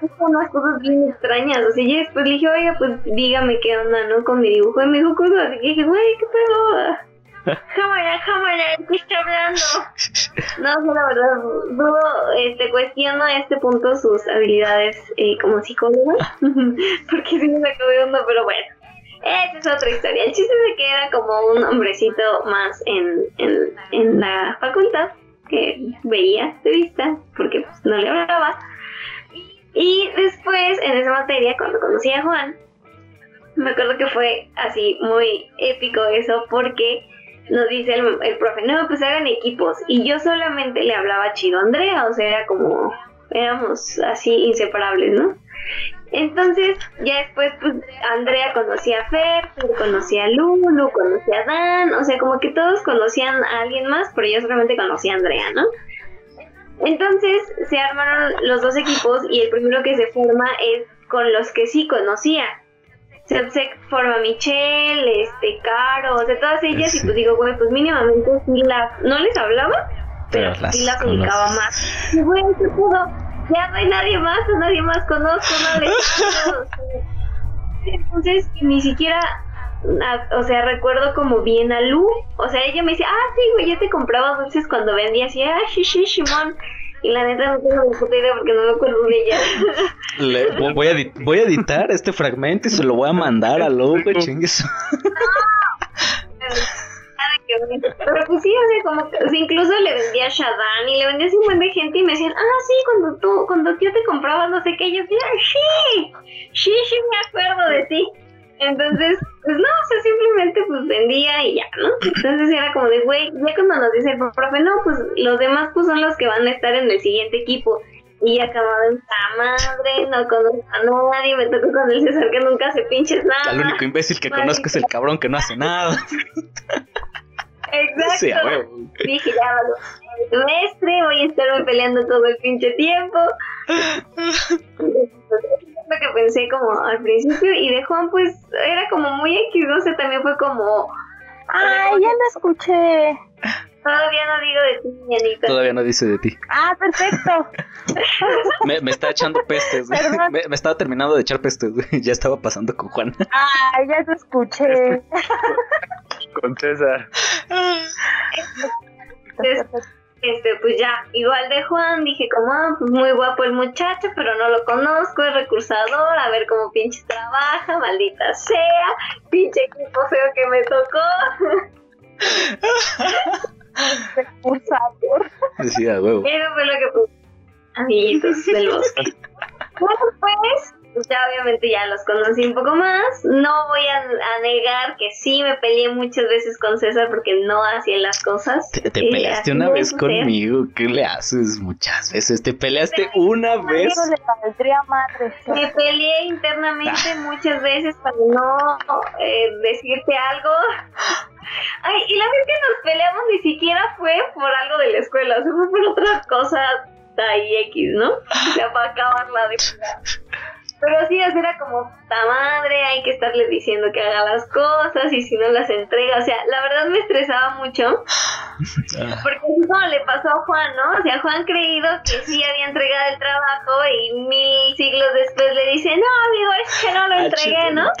Dijo unas cosas bien extrañas. O sea, y después le dije, oiga, pues dígame qué onda, ¿no? Con mi dibujo. Y me dijo cosas así que dije, güey, ¿qué pedo? Cámara, cámara, ¿qué hablando? No, la verdad, dudo, este, cuestiono a este punto sus habilidades eh, como psicóloga, porque sí me sacó de onda, pero bueno. Esa es otra historia. El chiste es que era como un hombrecito más en, en, en la facultad que veía de vista porque pues, no le hablaba. Y después, en esa materia, cuando conocí a Juan, me acuerdo que fue así muy épico eso porque nos dice el, el profe, no, pues hagan equipos. Y yo solamente le hablaba chido a Andrea, o sea, era como, éramos así inseparables, ¿no? Entonces, ya después, pues, Andrea conocía a Fer, conocía a Lulu, conocía a Dan, o sea, como que todos conocían a alguien más, pero yo solamente conocía a Andrea, ¿no? Entonces, se armaron los dos equipos y el primero que se forma es con los que sí conocía. Se, se forma Michelle, este, Caro, o sea, todas ellas, y pues digo, güey, pues mínimamente sí las, no les hablaba, pero, Pero las sí las ubicaba más. Y güey, ¿qué pudo? Ya no hay nadie más, a nadie más conozco, no les hablo, o. Entonces, ni siquiera, o sea, recuerdo como bien a Lu, o sea, ella me decía, ah, sí, güey, yo te compraba dulces cuando vendía así, ah, sí, sí, Shimon. Y la neta no tengo ni puta idea porque no me acuerdo de ella. Le- vo- voy, a voy a editar este fragmento y se lo voy a mandar a Loco, chingues. Nada que ver. Pero pues sí, o sea, como que, o sea, incluso le vendía a Shadan y le vendía así un buen de gente y me decían, ah, sí, cuando tú, cuando yo te compraba no sé qué, yo decía, sí, sí, sí, me acuerdo de ti. Entonces, pues no, o sea, simplemente pues vendía y ya, ¿no? Entonces era como de, güey, ya cuando nos dice el profe, no, pues los demás pues son los que van a estar en el siguiente equipo. Y acabado en ¡ta madre, no conozco a nadie, me tocó con el César que nunca se pinches nada. Al único imbécil que conozco es el cabrón que no hace nada. Exacto. Sí, a. Dije, ya semestre, voy a estarme peleando todo el pinche tiempo. Lo que pensé como al principio y de Juan pues era como muy X, no sé, también fue como Ay, ya lo escuché. Todavía no digo de ti, Ñanita. Todavía no dice de ti. Ah, perfecto. Me, me está echando pestes, güey. Me, me estaba terminando de echar pestes, güey. Ya estaba pasando con Juan. Ay, ya te escuché. Con César. Entonces, este, pues ya, igual de Juan, dije como, ah, pues muy guapo el muchacho, pero no lo conozco, es recursador, a ver cómo pinche trabaja, maldita sea, pinche equipo feo que me tocó. Recursador. Decía, huevo. Eso fue lo que puse. Amiguitos del bosque. Bueno, pues, pues ya obviamente ya los conocí un poco más. No voy a, a negar que sí me peleé muchas veces con César porque no hacía las cosas. Te, peleaste una vez conmigo. ¿Qué le haces? Muchas veces. Te peleaste una vez. Madre. Me peleé internamente muchas veces para no eh, decirte algo. Ay, y la vez que nos peleamos ni siquiera fue por algo de la escuela, o sea, fue por otra cosa ahí X, ¿no? Sea, para acabarla de. Pero sí, era como, puta madre, hay que estarle diciendo que haga las cosas y si no las entrega. O sea, la verdad me estresaba mucho. Porque así como le pasó a Juan, ¿no? O sea, Juan creído que sí había entregado el trabajo y mil siglos después le dice, no, amigo, es que no lo ah, entregué, ¿no?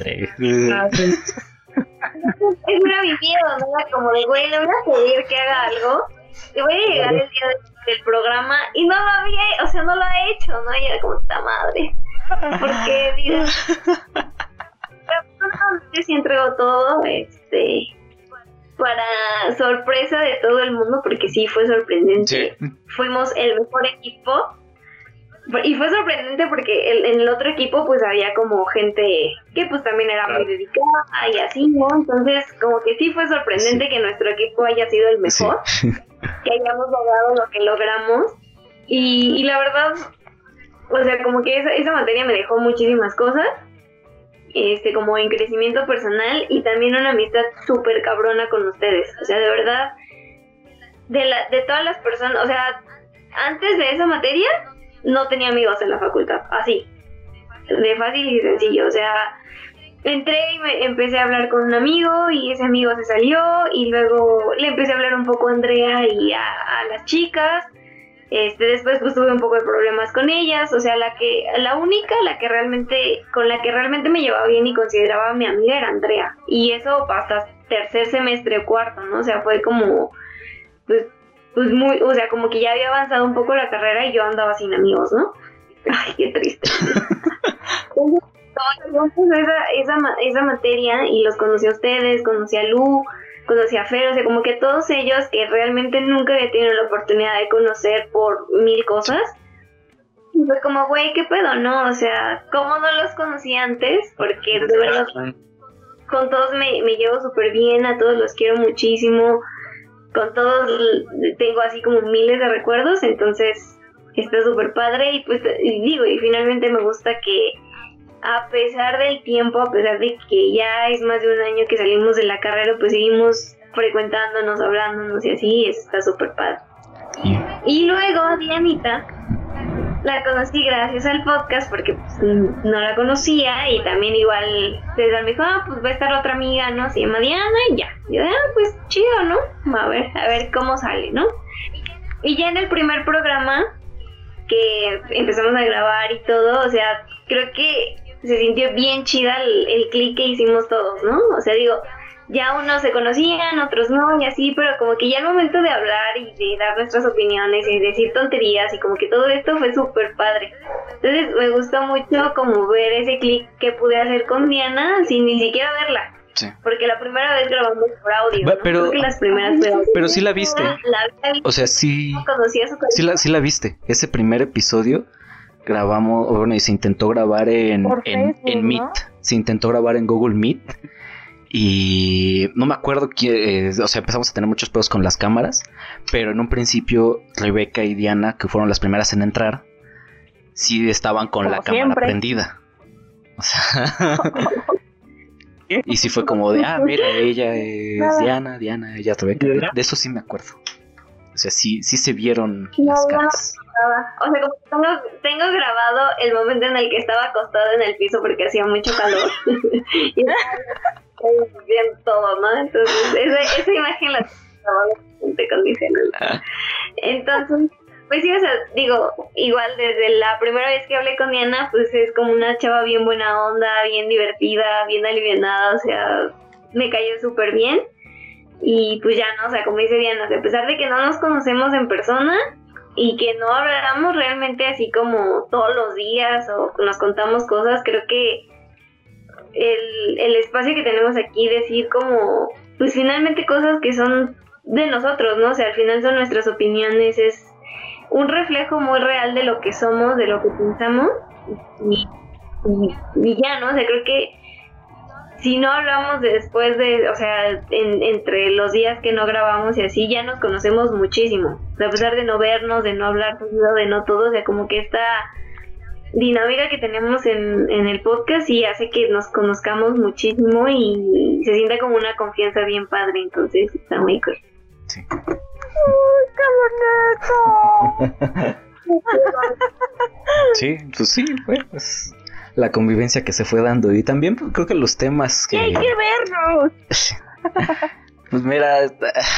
Es era mi miedo, ¿no? Era como de, güey, le voy a pedir que haga algo. Y voy a llegar el día de- del programa y no lo había, o sea, no lo ha hecho, ¿no? Y era como, esta madre. Porque, yo sí entrego todo, este, para sorpresa de todo el mundo, porque sí fue sorprendente. Sí. Fuimos el mejor equipo. Y fue sorprendente porque el- en el otro equipo pues había como gente que pues también era muy dedicada y así, ¿no? Entonces como que sí fue sorprendente que nuestro equipo haya sido el Sí. mejor, que hayamos logrado lo que logramos. Y, y la verdad, o sea, como que esa, esa materia me dejó muchísimas cosas, este, como en crecimiento personal y también una amistad súper cabrona con ustedes. O sea, de verdad, de, la, de todas las personas, o sea, antes de esa materia no tenía amigos en la facultad, así, de fácil y sencillo, o sea, entré y me empecé a hablar con un amigo y ese amigo se salió y luego le empecé a hablar un poco a Andrea y a, a las chicas. Este, después pues tuve un poco de problemas con ellas, o sea, la que la única la que realmente con la que realmente me llevaba bien y consideraba mi amiga era Andrea. Y eso hasta tercer semestre o cuarto, ¿no? O sea, fue como pues pues muy, o sea, como que ya había avanzado un poco la carrera y yo andaba sin amigos, ¿no? Ay, qué triste. esa, esa, esa materia y los conocí a ustedes, conocí a Lu, conocí a Fer, o sea, como que todos ellos que realmente nunca había tenido la oportunidad de conocer por mil cosas. Fue como, güey, ¿qué pedo, no? O sea, ¿cómo no los conocí antes? Porque de verdad, con todos me, me llevo súper bien, a todos los quiero muchísimo, con todos tengo así como miles de recuerdos, entonces está súper padre y pues digo, y finalmente me gusta que a pesar del tiempo, a pesar de que ya es más de un año que salimos de la carrera, pues seguimos frecuentándonos, hablándonos y así, está súper padre. Y luego Dianita la conocí gracias al podcast porque pues, no la conocía y también igual desde me dijo, ah, pues va a estar otra amiga, ¿no? Se llama Diana y ya. Y yo, ah, pues chido, ¿no? A ver, a ver cómo sale, ¿no? Y ya en el primer programa que empezamos a grabar y todo, o sea, creo que se sintió bien chida el, el clic que hicimos todos, ¿no? O sea, digo, ya unos se conocían, otros no, y así, pero como que ya el momento de hablar y de dar nuestras opiniones y decir tonterías y como que todo esto fue súper padre. Entonces me gustó mucho como ver ese clic que pude hacer con Diana sin ni siquiera verla. Sí. Porque la primera vez grabamos por audio. ¿no? Pero, las primeras pero sí la viste. o sea, sí. Sí la, sí la viste. Ese primer episodio grabamos, bueno, y se intentó grabar en, en, en Meet. Se intentó grabar en Google Meet. Y no me acuerdo que, o sea, empezamos a tener muchos pedos con las cámaras, pero en un principio Rebeca y Diana, que fueron las primeras en entrar, sí estaban con la cámara prendida. O sea, y sí fue como de, ah, mira, ella es Diana, Diana, ella es Rebeca. De eso sí me acuerdo. O sea, sí, sí se vieron las caras. O sea, como tengo, tengo, grabado el momento en el que estaba acostado en el piso porque hacía mucho calor. y bien todo, ¿no? Entonces, esa, esa imagen la tengo condicional. Entonces, pues sí, o sea, digo, igual desde la primera vez que hablé con Diana, pues es como una chava bien buena onda, bien divertida, bien alivianada, o sea, me cayó súper bien. Y pues ya no, o sea, como dice Diana, a pesar de que no nos conocemos en persona y que no hablamos realmente así como todos los días o nos contamos cosas, creo que el, el espacio que tenemos aquí, decir como, pues finalmente cosas que son de nosotros, ¿no? O sea, al final son nuestras opiniones, es un reflejo muy real de lo que somos, de lo que pensamos, y, y, ya, ¿no? O sea, creo que si no hablamos después de, o sea, entre los días que no grabamos y así, ya nos conocemos muchísimo. a pesar de no vernos, de no hablar, de no todo, o sea, como que esta dinámica que tenemos en, en el podcast y hace que nos conozcamos muchísimo y se sienta como una confianza bien padre, entonces está muy cool. Sí. ¡Uy, qué bonito! sí, pues sí, pues la convivencia que se fue dando y también pues, creo que los temas que... ¡Hay que vernos! pues mira,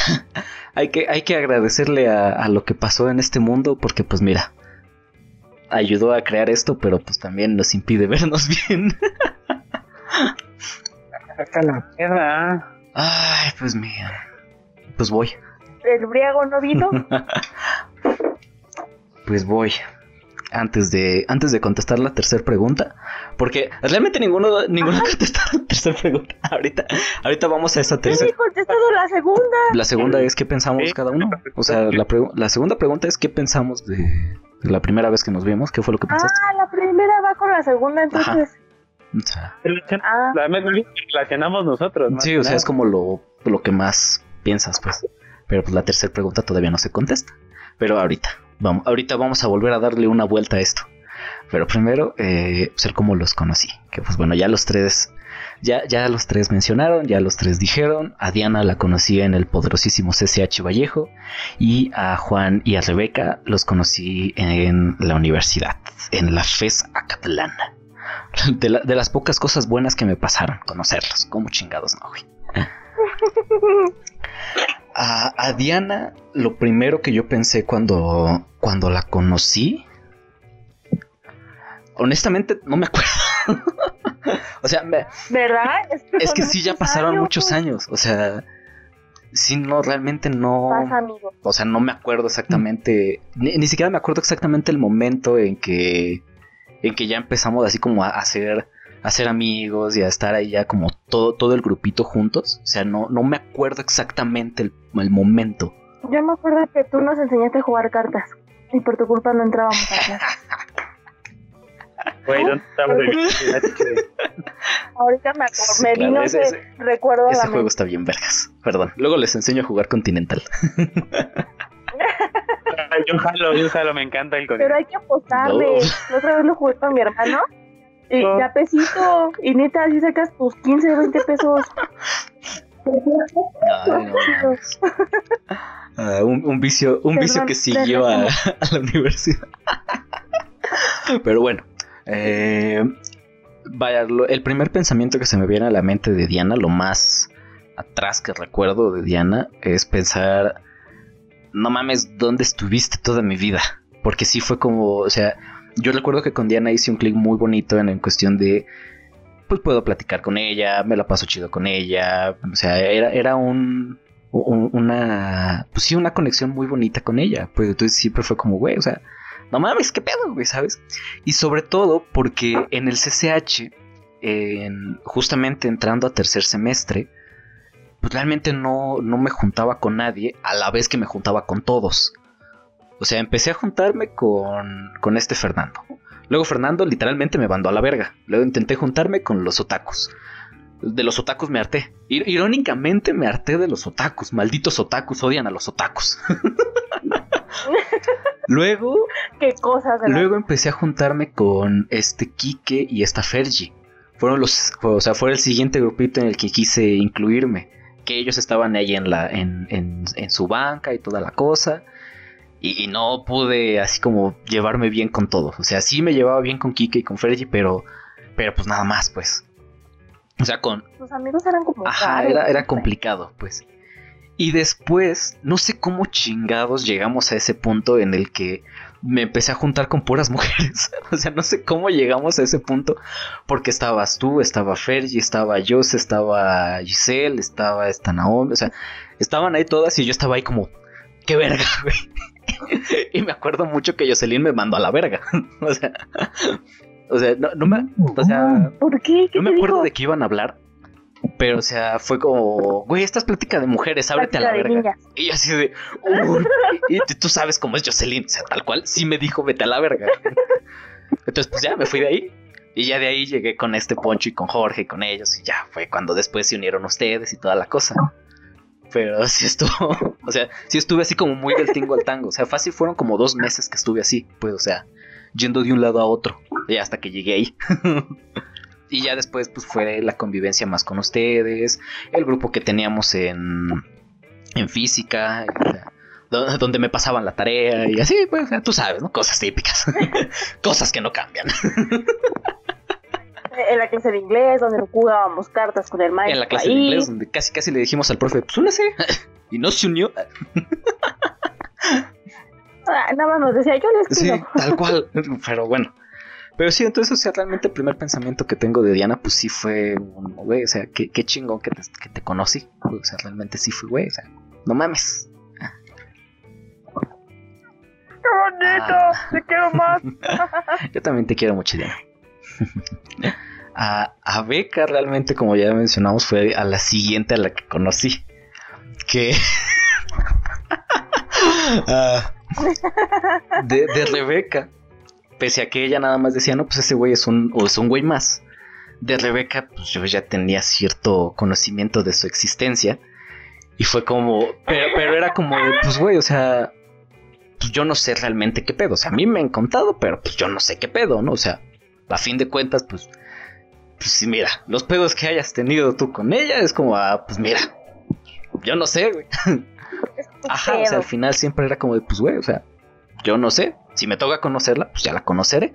hay que, hay que agradecerle a, a lo que pasó en este mundo porque pues mira, ayudó a crear esto, pero pues también nos impide vernos bien. Saca la piedra. Ay, pues mira. Pues voy. ¿El briago no vino? pues voy. Antes de, antes de contestar la tercera pregunta, porque realmente ninguno, ninguno ha contestado la tercera pregunta. Ahorita, ahorita vamos a esa tercera. he contestado la segunda. La segunda es qué pensamos cada uno. O sea, la, la segunda pregunta es qué pensamos de, la primera vez que nos vimos, ¿qué fue lo que pensaste? Ah, la primera va con la segunda, entonces. O sea, ah. relacionamos nosotros. Sí, o sea, es como lo, lo que más piensas, pues. Pero pues la tercera pregunta todavía no se contesta. Pero ahorita, vamos, ahorita vamos a volver a darle una vuelta a esto. Pero primero, eh, ser como los conocí. Que pues bueno, ya los tres ya, ya los tres mencionaron, ya los tres dijeron. A Diana la conocí en el poderosísimo CCH Vallejo. Y a Juan y a Rebeca los conocí en la universidad, en la FES Acatlán. De, de las pocas cosas buenas que me pasaron, conocerlos. Como chingados no, güey. A, a, Diana, lo primero que yo pensé cuando, cuando la conocí. Honestamente, no me acuerdo. o sea, ¿verdad? Es que, sí, ya pasaron muchos años. O sea, sí, no, realmente no. O sea, no me acuerdo exactamente. Ni, siquiera me acuerdo exactamente el momento en que. En que ya empezamos así como a hacer. Hacer amigos y a estar ahí ya como todo, todo el grupito juntos. O sea, no, no me acuerdo exactamente el, el momento. Yo me acuerdo que tú nos enseñaste a jugar cartas y por tu culpa no entrábamos a clase. Güey, ¿dónde estamos? Ahorita me, acor- me Claro, vino ese- ese, ese- recuerdo a Ese la juego mente. está bien vergas. Perdón. Luego les enseño a jugar Continental. Yo jalo, yo jalo, me encanta el Pero concepto. hay que apostarle. La otra vez lo jugué con mi hermano. Y No. ya pesito. Y neta, así sacas tus 15, 20 pesos. Ay, no. Ah, un, un vicio, un vicio que siguió a la universidad. Pero bueno, eh, vaya, lo- el primer pensamiento que se me viene a la mente de Diana, lo más atrás que recuerdo de Diana, es pensar, no mames, ¿dónde estuviste toda mi vida? Porque sí fue como, o sea, yo recuerdo que con Diana hice un clic muy bonito en, en cuestión de, pues puedo platicar con ella, me la paso chido con ella, o sea, era, era un, un- una, pues sí, una conexión muy bonita con ella, pues entonces siempre fue como, güey, o sea, no mames, qué pedo, güey, ¿sabes? Y sobre todo porque en el CCH, en- justamente entrando a tercer semestre, pues realmente no, no me juntaba con nadie a la vez que me juntaba con todos. O sea, empecé a juntarme con, con este Fernando. Luego Fernando literalmente me mandó a la verga. Luego intenté juntarme con los otakus. De los otakus me harté. Ir- Irónicamente me harté de los otakus. Malditos otakus odian a los otakus. Luego Qué cosas. Luego empecé a juntarme con este Quique y esta Fergie. Fueron los, o sea, fue el siguiente grupito en el que quise incluirme. Que ellos estaban ahí en la, en, en, en su banca y toda la cosa. Y, y no pude así como llevarme bien con todos. O sea, sí me llevaba bien con Quique y con Fergie, pero, pero pues nada más, pues. O sea, con, Tus amigos eran como. Ajá, era, era complicado, pues. Y después, no sé cómo chingados llegamos a ese punto en el que me empecé a juntar con puras mujeres. o sea, no sé cómo llegamos a ese punto. Porque estabas tú, estaba Fergie, estaba Jose, estaba Giselle, estaba esta Naomi. O sea, estaban ahí todas y yo estaba ahí como, qué verga, güey. y me acuerdo mucho que Jocelyn me mandó a la verga. o sea, o sea, no, no me. O sea, ¿Por qué? ¿Qué no me acuerdo dijo? de qué iban a hablar. Pero, o sea, fue como, güey, esta es plática de mujeres, ábrete a la verga. niñas. Y yo así de, uy, y, y tú sabes cómo es Jocelyn, o sea, tal cual, sí me dijo, vete a la verga. Entonces, pues ya me fui de ahí. Y ya de ahí llegué con este Poncho y con Jorge y con ellos. Y ya fue cuando después se unieron ustedes y toda la cosa. Pero sí estuvo, o sea, sí estuve así como muy del tingo al tango. O sea, fácil fueron como dos meses que estuve así, pues, o sea, yendo de un lado a otro. Y hasta que llegué ahí. Y ya después, pues fue la convivencia más con ustedes, el grupo que teníamos en, en física, donde me pasaban la tarea y así, pues, tú sabes, ¿no? Cosas típicas, cosas que no cambian. En la clase de inglés, donde jugábamos cartas con el maestro. En la clase de inglés, donde casi casi le dijimos al profe, pues y no se unió. Ah, nada más nos decía, yo les Sí, pido. tal cual, pero bueno. Pero sí, entonces, o sea, realmente el primer pensamiento que tengo de Diana, pues sí fue, un, güey, o sea, qué, qué chingón que te, que te conocí. O sea, realmente sí fue, güey, o sea, no mames. ¡Qué bonito! Ah. ¡Te quiero más! Yo también te quiero mucho, Diana. A, a Beca realmente, como ya mencionamos, fue a la siguiente a la que conocí. Que... Ah, de, Rebeca, pese a que ella nada más decía, no, pues ese güey es un, es un güey más. De Rebeca, pues yo ya tenía cierto conocimiento de su existencia. Y fue como, pero, era como pues güey, o sea, pues yo no sé realmente qué pedo. O sea, a mí me han contado, pero pues yo no sé qué pedo, ¿no? O sea, a fin de cuentas, pues, pues sí, mira, los pedos que hayas tenido tú con ella es como, ah, pues mira, yo no sé, güey. Ajá, o sea, al final siempre era como de, pues, güey, o sea, yo no sé. Si me toca conocerla, pues ya la conoceré.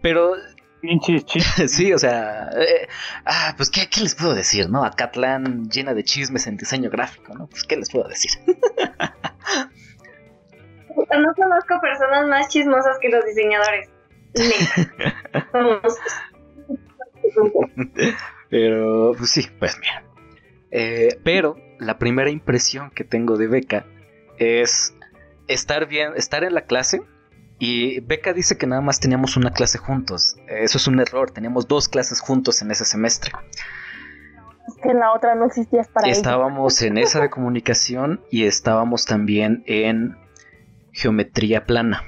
Pero sí, o sea, eh, ah, pues ¿qué, ¿qué les puedo decir, no? Acatlán llena de chismes en diseño gráfico, ¿no? Pues ¿qué les puedo decir? No conozco personas más chismosas que los diseñadores. Pero, pues sí, pues mira. Eh, pero la primera impresión que tengo de Beca es estar bien, estar en la clase Y Beca dice que nada más teníamos una clase juntos. Eso es un error, teníamos dos clases juntos en ese semestre. Es que en la otra no existías para ella. Estábamos en esa de comunicación y estábamos también en geometría plana.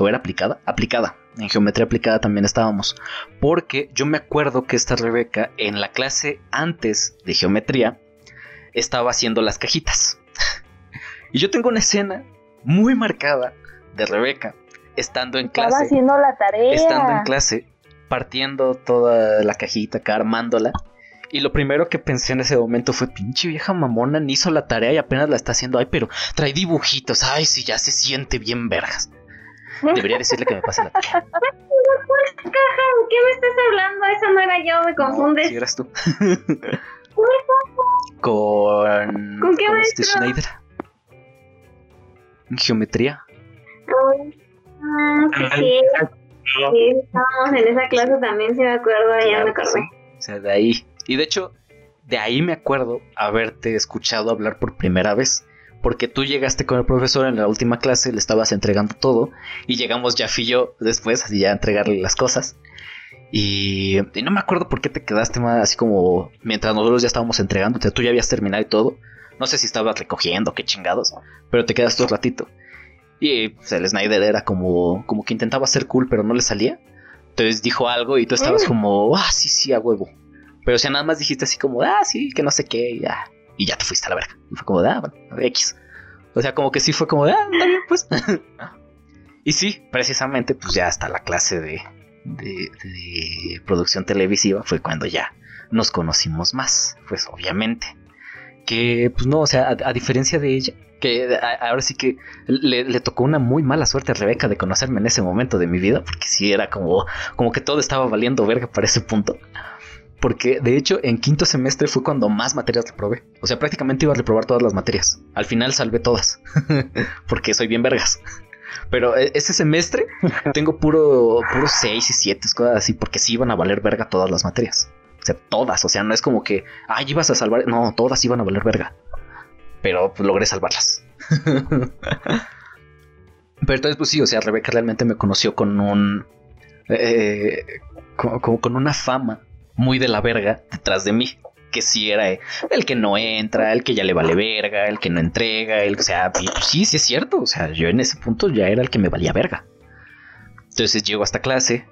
¿O era aplicada? Aplicada. En geometría aplicada también estábamos. Porque yo me acuerdo que esta Rebeca en la clase antes de geometría estaba haciendo las cajitas. y yo tengo una escena muy marcada de Rebeca estando en Estaba clase. haciendo la tarea. Estando en clase, partiendo toda la cajita acá, armándola. Y lo primero que pensé en ese momento fue, pinche vieja mamona, ni hizo la tarea y apenas la está haciendo. Ay, pero trae dibujitos. Ay, sí, ya se siente bien vergas. Debería decirle que me pase la. ¿De qué me estás hablando? Esa no era yo, me confundes. Si eras tú. con. ¿Con qué este maestro? Schneider. En geometría. Ah, sí, sí. Sí, estábamos en esa clase también, si me acuerdo, ya Claro me que acordé. sí. O sea, de ahí. Y de hecho, de ahí me acuerdo haberte escuchado hablar por primera vez. Porque tú llegaste con el profesor en la última clase, le estabas entregando todo. Y llegamos ya y yo después, así ya a entregarle las cosas. Y, y no me acuerdo por qué te quedaste más así como mientras nosotros ya estábamos entregando. O sea, tú ya habías terminado y todo. No sé si estabas recogiendo, qué chingados. Pero te quedaste un ratito. Y pues, el Snyder era como, como que intentaba ser cool, pero no le salía. Entonces dijo algo y tú estabas Mm. como, ah, sí, sí, a huevo. Pero o sea, nada más dijiste así como, ah, sí, que no sé qué, y ya. Y ya te fuiste a la verga. Fue como, ah, bueno, X. O sea, como que sí fue como, ah, está bien, pues. y sí, precisamente, pues ya hasta la clase de, de, de producción televisiva fue cuando ya nos conocimos más. Pues obviamente. Que, pues no, o sea, a, diferencia de ella, que ahora sí que le, le tocó una muy mala suerte a Rebeca de conocerme en ese momento de mi vida, porque sí era como, como que todo estaba valiendo verga para ese punto. Porque de hecho en quinto semestre fue cuando más materias reprobé. O sea, prácticamente iba a reprobar todas las materias. Al final salvé todas. porque soy bien vergas. Pero eh, ese semestre tengo puro, puro 6 y 7, cosas así, porque sí iban a valer verga todas las materias. O sea, todas. O sea, no es como que, ay, ibas a salvar. No, todas iban a valer verga. Pero pues, logré salvarlas. Pero entonces, pues sí, o sea, Rebeca realmente me conoció con un. eh, co- como con una fama muy de la verga detrás de mí. Que sí era el que no entra, el que ya le vale verga, el que no entrega, el o sea, pues sí, sí es cierto. O sea, yo en ese punto ya era el que me valía verga. Entonces llego a esta clase,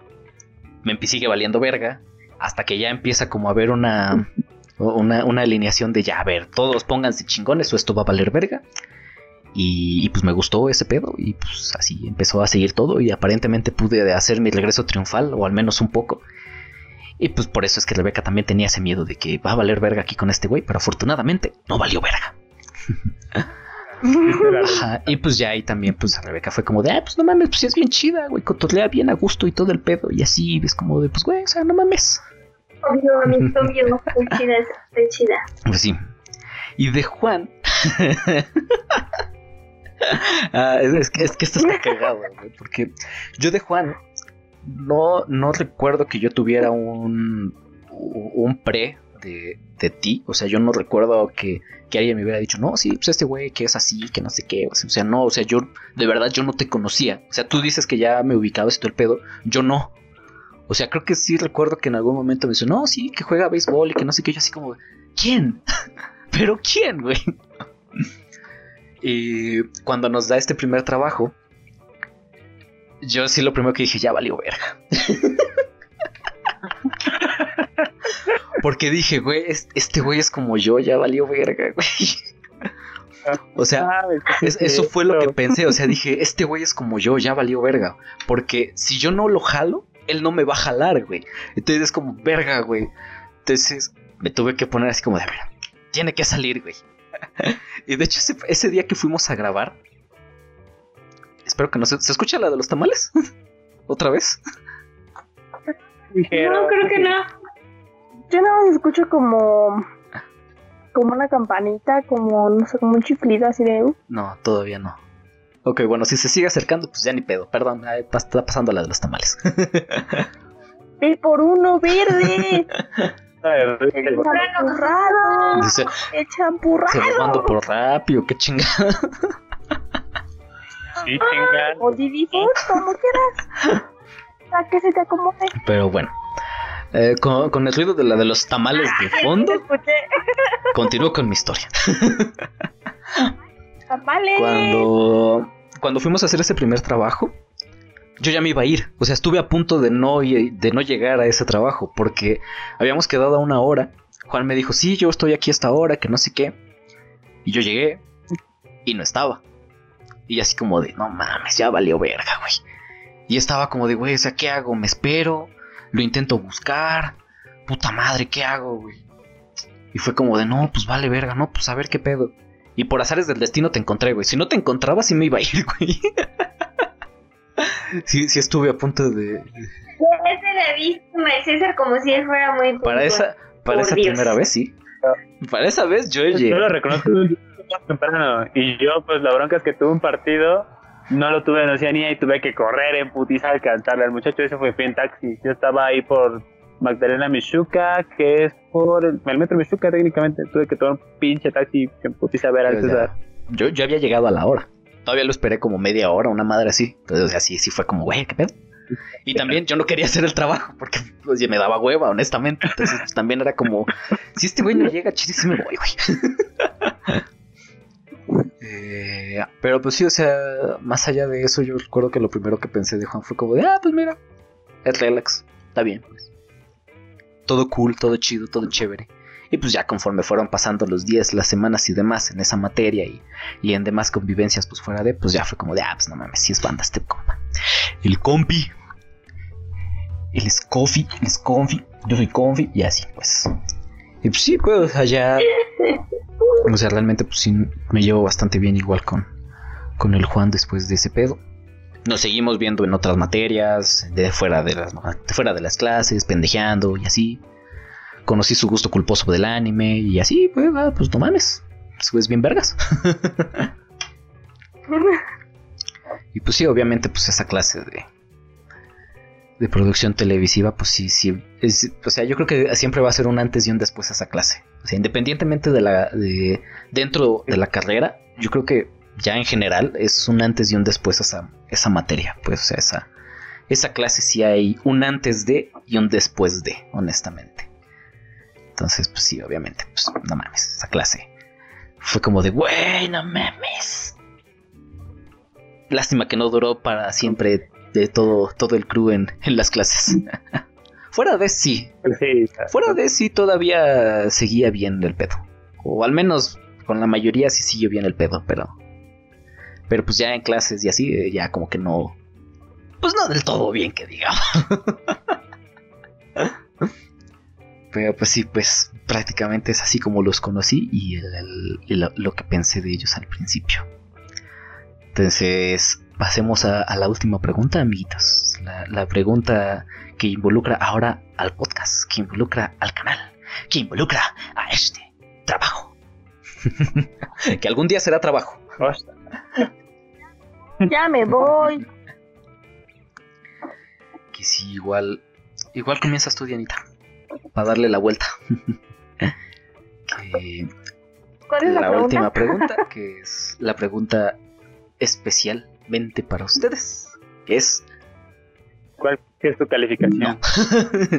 me sigue valiendo verga, hasta que ya empieza como a haber una, una, una alineación de ya, a ver, todos pónganse chingones o esto va a valer verga. Y, y, pues me gustó ese pedo y pues así empezó a seguir todo y aparentemente pude hacer mi regreso triunfal o al menos un poco. Y pues por eso es que Rebeca también tenía ese miedo de que va a valer verga aquí con este güey, pero afortunadamente no valió verga. Ajá, y pues ya ahí también pues Rebeca fue como de, ah, pues no mames, pues sí es bien chida, güey, cotorlea bien a gusto y todo el pedo y así ves como de, pues güey, o sea, no mames. Obvio, a mí obvio, estoy chida, estoy chida. Pues sí. Y de Juan. Ah, es, es que, es que esto está cagado, güey, porque yo de Juan no, no recuerdo que yo tuviera un, un pre de, de ti. O sea, yo no recuerdo que, que alguien me hubiera dicho, no, sí, pues este güey que es así, que no sé qué. O sea, no, o sea, yo de verdad yo no te conocía. O sea, tú dices que ya me ubicabas y todo el pedo. Yo no. O sea, creo que sí recuerdo que en algún momento me dice, no, sí, que juega béisbol y que no sé qué. Yo así como, ¿quién? ¿Pero quién, güey? y cuando nos da este primer trabajo, yo sí lo primero que dije, ya valió verga. Porque dije, güey, es- este güey es como yo, ya valió verga, güey. O sea, es- eso fue lo que pensé. O sea, dije, este güey es como yo, ya valió verga. Porque si yo no lo jalo, él no me va a jalar, güey. Entonces es como, verga, güey. Entonces me tuve que poner así como de, a ver, tiene que salir, güey. y de hecho, ese, ese día que fuimos a grabar, espero que no se, ¿se escucha la de los tamales. ¿Otra vez? No, creo que no. Yo nada más escucho como. Como una campanita, como, no sé, como un chiflido así de. No, todavía no. Ok, bueno, si se sigue acercando, pues ya ni pedo. Perdón, está pasando la de los tamales. ¡Ve por uno verde! ¡Champurrado! Dice, ¡El se champurrado! lo mando por rápido, qué chingada. Sí. O como quieras. A que se te acomode. Pero bueno. Eh, con, con el ruido de la de los tamales de fondo, continúo con mi historia. Tamales. Cuando, cuando fuimos a hacer ese primer trabajo, yo ya me iba a ir. O sea, estuve a punto de no, de no llegar a ese trabajo porque habíamos quedado a una hora. Juan me dijo, sí, yo estoy aquí hasta ahora, que no sé qué. Y yo llegué y no estaba. Y así como de, no mames, ya valió verga, güey. Y estaba como de, güey, o sea, ¿qué hago? ¿Me espero? ¿Lo intento buscar? Puta madre, ¿qué hago, güey? Y fue como de, no, pues vale verga, no, pues a ver qué pedo. Y por azares del destino te encontré, güey. Si no te encontraba, sí me iba a ir, güey. sí, sí estuve a punto de... Ese le víctima el César como si él fuera muy Para esa, para esa Dios. primera vez, sí. Para esa vez yo Yo llegué. lo reconozco temprano. Y yo, pues la bronca es que tuve un partido, no lo tuve en Oceanía y tuve que correr en putiza a alcanzarle al muchacho. Ese fue en taxi. Yo estaba ahí por Magdalena Michuca, que es por el, el metro Michuca técnicamente. Tuve que tomar un pinche taxi en putiza a ver al. César. Yo, yo había llegado a la hora. Todavía lo esperé como media hora, una madre así. Entonces, o sea, sí, sí fue como, güey, ¿qué pedo? Y también yo no quería hacer el trabajo porque pues, me daba hueva, honestamente. Entonces, pues, también era como, si este güey no llega, chile, sí me voy, güey. Eh, pero pues sí, o sea, más allá de eso, yo recuerdo que lo primero que pensé de Juan fue como de, ah, pues mira, es relax, está bien, pues. Todo cool, todo chido, todo chévere. Y pues ya conforme fueron pasando los días, las semanas y demás en esa materia y, y en demás convivencias, pues fuera de, pues ya fue como de, ah, pues no mames, si es banda este compa. El compi. Él es él es yo soy Confi, y así, pues. Y pues sí, pues allá. O sea, realmente, pues sí, me llevo bastante bien igual con, con el Juan después de ese pedo. Nos seguimos viendo en otras materias, de fuera de las, fuera de las clases, pendejeando y así. Conocí su gusto culposo del anime y así, pues, ah, pues no mames. Es bien vergas. Y pues sí, obviamente, pues esa clase de, de producción televisiva, pues sí, sí. O sea, yo creo que siempre va a ser un antes y un después esa clase. O sea, independientemente de la. De, dentro de la carrera, yo creo que ya en general es un antes y un después esa, esa materia. Pues, o sea, esa, esa clase sí hay un antes de y un después de, honestamente. Entonces, pues sí, obviamente, pues no mames, esa clase. Fue como de, güey, no mames. Lástima que no duró para siempre de todo, todo el crew en, en las clases. Fuera de sí, Sí, fuera de sí todavía seguía bien el pedo. O al menos con la mayoría sí siguió bien el pedo, pero. Pero pues ya en clases y así, eh, ya como que no. Pues no del todo bien que digamos. Pero pues sí, pues prácticamente es así como los conocí y, el- lo, lo que pensé de ellos al principio. Entonces, pasemos a, a la última pregunta, amiguitos. La, la pregunta que involucra ahora al podcast, que involucra al canal, que involucra a este trabajo. que algún día será trabajo. Ya me voy. Que sí, igual. Igual comienzas tú, Dianita. Para darle la vuelta. que ¿Cuál es la, la pregunta? última pregunta, que es la pregunta especialmente para ustedes. Que es. ¿Cuál es tu calificación? No.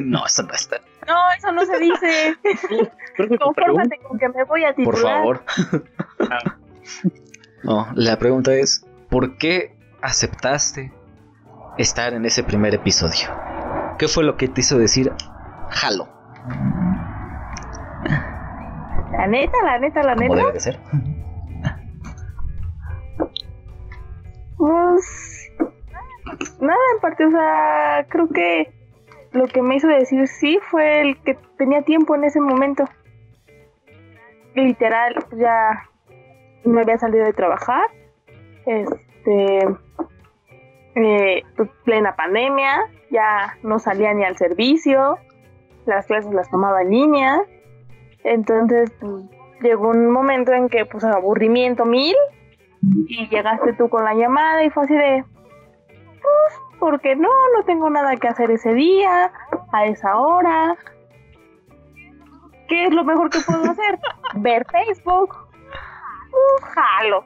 no, eso no está. No, eso no se dice. Confórmate con que me voy a titular. Por favor. Ah. No, la pregunta es, ¿por qué aceptaste estar en ese primer episodio? ¿Qué fue lo que te hizo decir, jalo, La neta, la neta, la como neta. debe de ser? Pues nada en parte, o sea, creo que lo que me hizo decir sí fue el que tenía tiempo en ese momento. Literal, ya me había salido de trabajar, este, eh, pues, plena pandemia, ya no salía ni al servicio, las clases las tomaba en línea, entonces llegó un momento en que pues aburrimiento mil y llegaste tú con la llamada y fue así de, pues, porque no, no tengo nada que hacer ese día, a esa hora. ¿Qué es lo mejor que puedo hacer? Ver Facebook. Uh, jalo.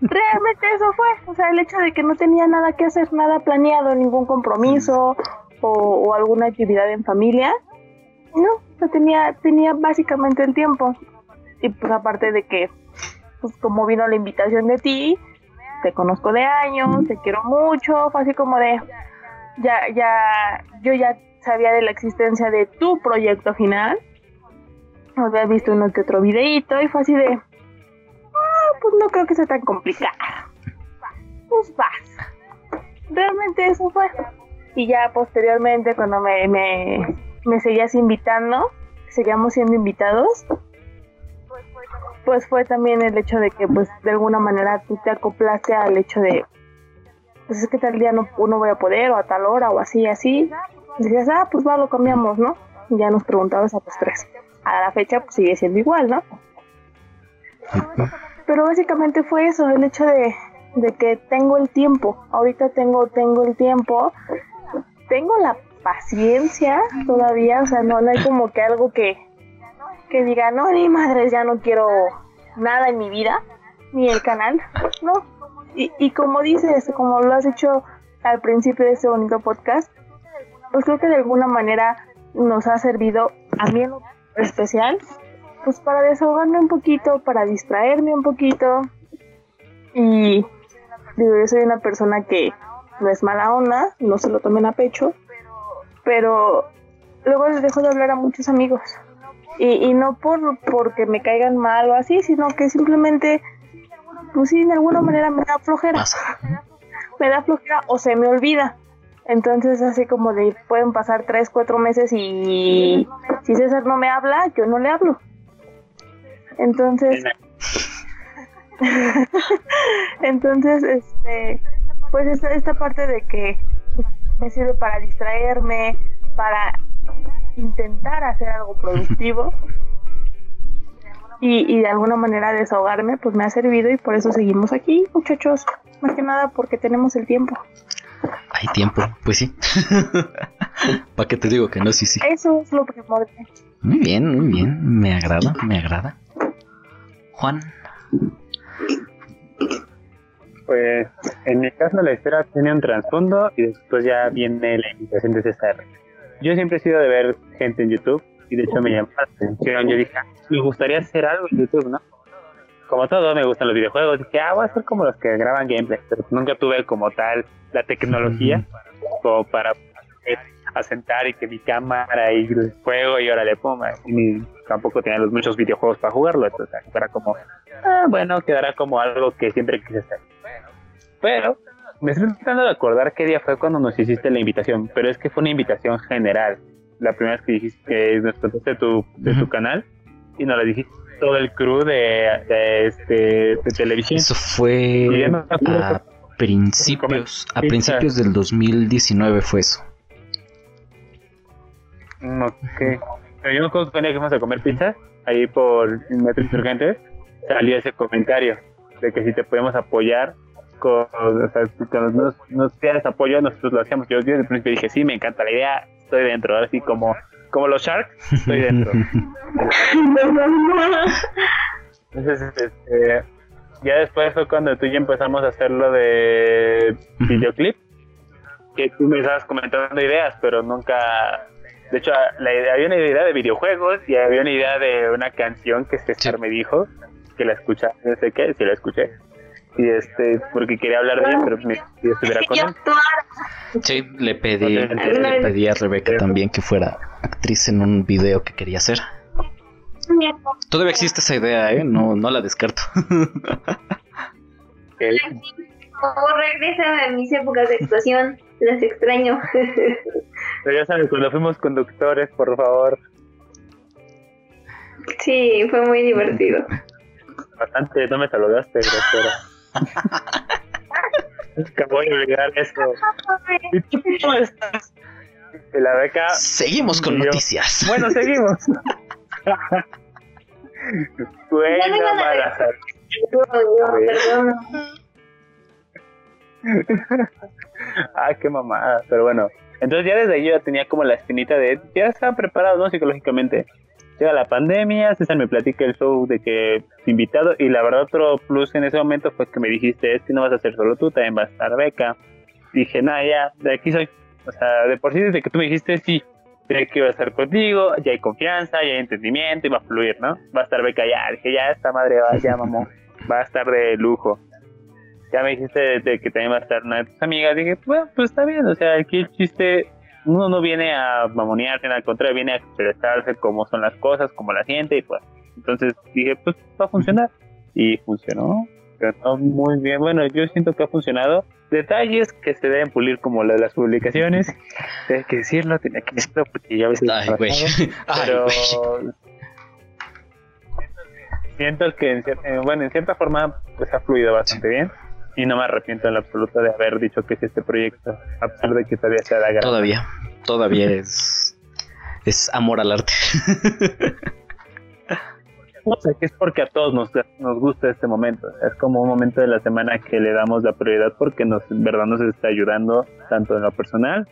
realmente eso fue, o sea, el hecho de que no tenía nada que hacer, nada planeado, ningún compromiso o, o alguna actividad en familia, no, o tenía, tenía básicamente el tiempo. Y pues aparte de que, pues como vino la invitación de ti, te conozco de años, te quiero mucho, fue así como de, ya, ya, yo ya sabía de la existencia de tu proyecto final, había visto uno que otro videito y fue así de, ah, pues no creo que sea tan complicado. Pues vas. Realmente eso fue. Y ya posteriormente cuando me, me, me seguías invitando, seguíamos siendo invitados, pues fue también el hecho de que pues de alguna manera tú te acoplaste al hecho de pues es que tal día no, no voy a poder o a tal hora o así así. Decías ah pues va lo cambiamos no y ya nos preguntabas a los tres. A la fecha pues sigue siendo igual no pero básicamente fue eso el hecho de, de que tengo el tiempo. Ahorita tengo tengo el tiempo. Tengo la paciencia todavía o sea no, no hay como que algo que que diga, no, ni madres, ya no quiero nada en mi vida, ni el canal, no. Y, y como dices, como lo has hecho al principio de este bonito podcast, pues creo que de alguna manera nos ha servido, a mí en especial, pues para desahogarme un poquito, para distraerme un poquito. Y digo, yo soy una persona que no es mala onda, no se lo tomen a pecho, pero luego les dejo de hablar a muchos amigos y, y no por porque me caigan mal o así, sino que simplemente, pues sí, de alguna manera me da flojera. Me da flojera o se me olvida. Entonces, así como de pueden pasar tres, cuatro meses y si César no me habla, yo no le hablo. Entonces, entonces, este, pues esta, esta parte de que me sirve para distraerme, para intentar hacer algo productivo y, y, de alguna manera desahogarme, pues me ha servido y por eso seguimos aquí, muchachos. Más que nada porque tenemos el tiempo. Hay tiempo, pues sí. ¿Para qué te digo que no? Sí, sí. Eso es lo primordial. Muy bien, muy bien. Me agrada, me agrada. Juan. Pues en mi caso la historia tiene un trasfondo y después ya viene la invitación de César yo siempre he sido de ver gente en YouTube y de hecho me llamó la atención. Yo dije, ah, me gustaría hacer algo en YouTube, ¿no? Como todo, me gustan los videojuegos. Dije, ah, voy a ser como los que graban gameplay, pero nunca tuve como tal la tecnología como para asentar y que mi cámara y el juego y ahora le ponga. Y tampoco tenía los muchos videojuegos para jugarlo, entonces era como, ah, bueno, quedará como algo que siempre quise hacer. Pero me estoy tratando de acordar qué día fue cuando nos hiciste la invitación, pero es que fue una invitación general. La primera vez que dijiste que nos contaste de tu, de tu canal y nos la dijiste todo el crew de, este, de televisión. Eso fue a principios, a principios del 2019 fue eso. Mm, ok. Pero yo me acuerdo que que fuimos a comer pizza ahí por Metro Insurgente, salió ese comentario de que si te podemos apoyar con, o sea, con nos, apoyo, nosotros lo hacíamos. Yo desde el principio dije, sí, me encanta la idea, estoy dentro, así como, como los Sharks, estoy dentro. Entonces, este, ya después fue cuando tú y yo empezamos a hacer lo de videoclip, que tú me estabas comentando ideas, pero nunca... De hecho, la idea, había una idea de videojuegos y había una idea de una canción que César me dijo, que la escucha, no sé qué, si la escuché y este porque quería hablar de ella pero me estuviera con él. Sí le pedí le pedí a Rebeca también que fuera actriz en un video que quería hacer. Todavía existe esa idea eh no no la descarto. Okay. oh, regresa a mis épocas de actuación las extraño. Pero ya sabes cuando fuimos conductores por favor. Sí fue muy divertido. Bastante no me saludaste grosera que voy a olvidar eso. ¿Y tú cómo estás? la beca. Seguimos con noticias. Bueno, seguimos. bueno, mala ah, qué mamada. Pero bueno, entonces ya desde ahí yo ya tenía como la espinita de. Ya estaban preparados, ¿no? Psicológicamente. Llega la pandemia, César me platica el show de que invitado y la verdad otro plus en ese momento fue que me dijiste, es que no vas a ser solo tú, también va a estar Beca. Dije, nada, ya, de aquí soy. O sea, de por sí desde que tú me dijiste, sí, sé que iba a estar contigo, ya hay confianza, ya hay entendimiento y va a fluir, ¿no? Va a estar Beca ya. Dije, ya esta madre va, ya mamón, va a estar de lujo. Ya me dijiste de, que también va a estar una de tus amigas. Dije, bueno, pues está bien, o sea, aquí el chiste uno no viene a mamonearse, al contrario, viene a expresarse cómo son las cosas, cómo la siente, y pues, entonces dije, pues va a funcionar. Y funcionó, funcionó muy bien. Bueno, yo siento que ha funcionado. Detalles que se deben pulir, como lo de las publicaciones. Hay que decirlo, tenía que decirlo porque ya ves. Ay, güey. Pero. Siento que, en cierta, bueno, en cierta forma, pues ha fluido bastante bien y no me arrepiento en lo absoluto de haber dicho que es este proyecto, a pesar de que todavía se da Todavía, todavía es, es amor al arte. no sé, es porque a todos nos, nos gusta este momento. Es como un momento de la semana que le damos la prioridad porque nos, en verdad nos está ayudando tanto en lo personal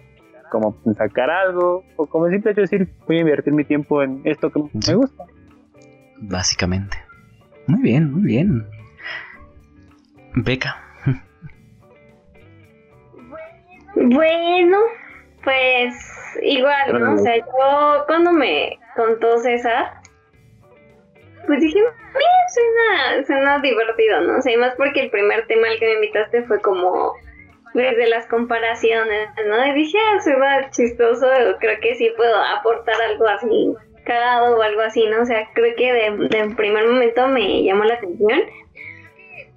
como en sacar algo o como simple decir voy a invertir mi tiempo en esto que me gusta. Básicamente. Muy bien, muy bien. Beca. Bueno, pues igual, ¿no? O sea, yo cuando me contó César, pues dije, suena, suena divertido, ¿no? O sea, y más porque el primer tema al que me invitaste fue como desde las comparaciones, ¿no? Y dije, ah, suena chistoso, creo que sí puedo aportar algo así cagado o algo así, ¿no? O sea, creo que de, de primer momento me llamó la atención.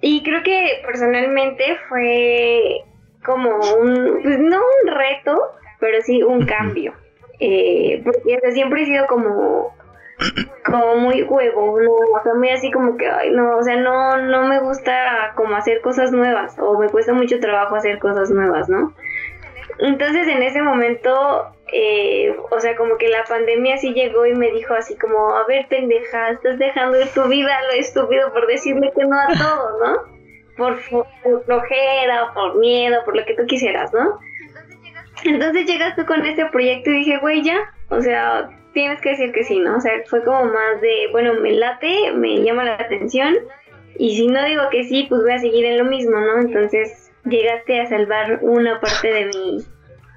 Y creo que personalmente fue como un, pues no un reto, pero sí un cambio. Eh, porque siempre he sido como como muy huevo, no, o sea, muy así como que, ay, no, o sea, no, no me gusta como hacer cosas nuevas, o me cuesta mucho trabajo hacer cosas nuevas, ¿no? Entonces en ese momento, eh, o sea, como que la pandemia sí llegó y me dijo así como, a ver, pendeja, estás dejando de tu vida lo estúpido por decirle que no a todo, ¿no? Por, flojera, por miedo, por lo que tú quisieras, ¿no? Entonces llegas tú con este proyecto y dije, güey, ya, o sea, tienes que decir que sí, ¿no? O sea, fue como más de, bueno, me late, me llama la atención, y si no digo que sí, pues voy a seguir en lo mismo, ¿no? Entonces llegaste a salvar una parte de mi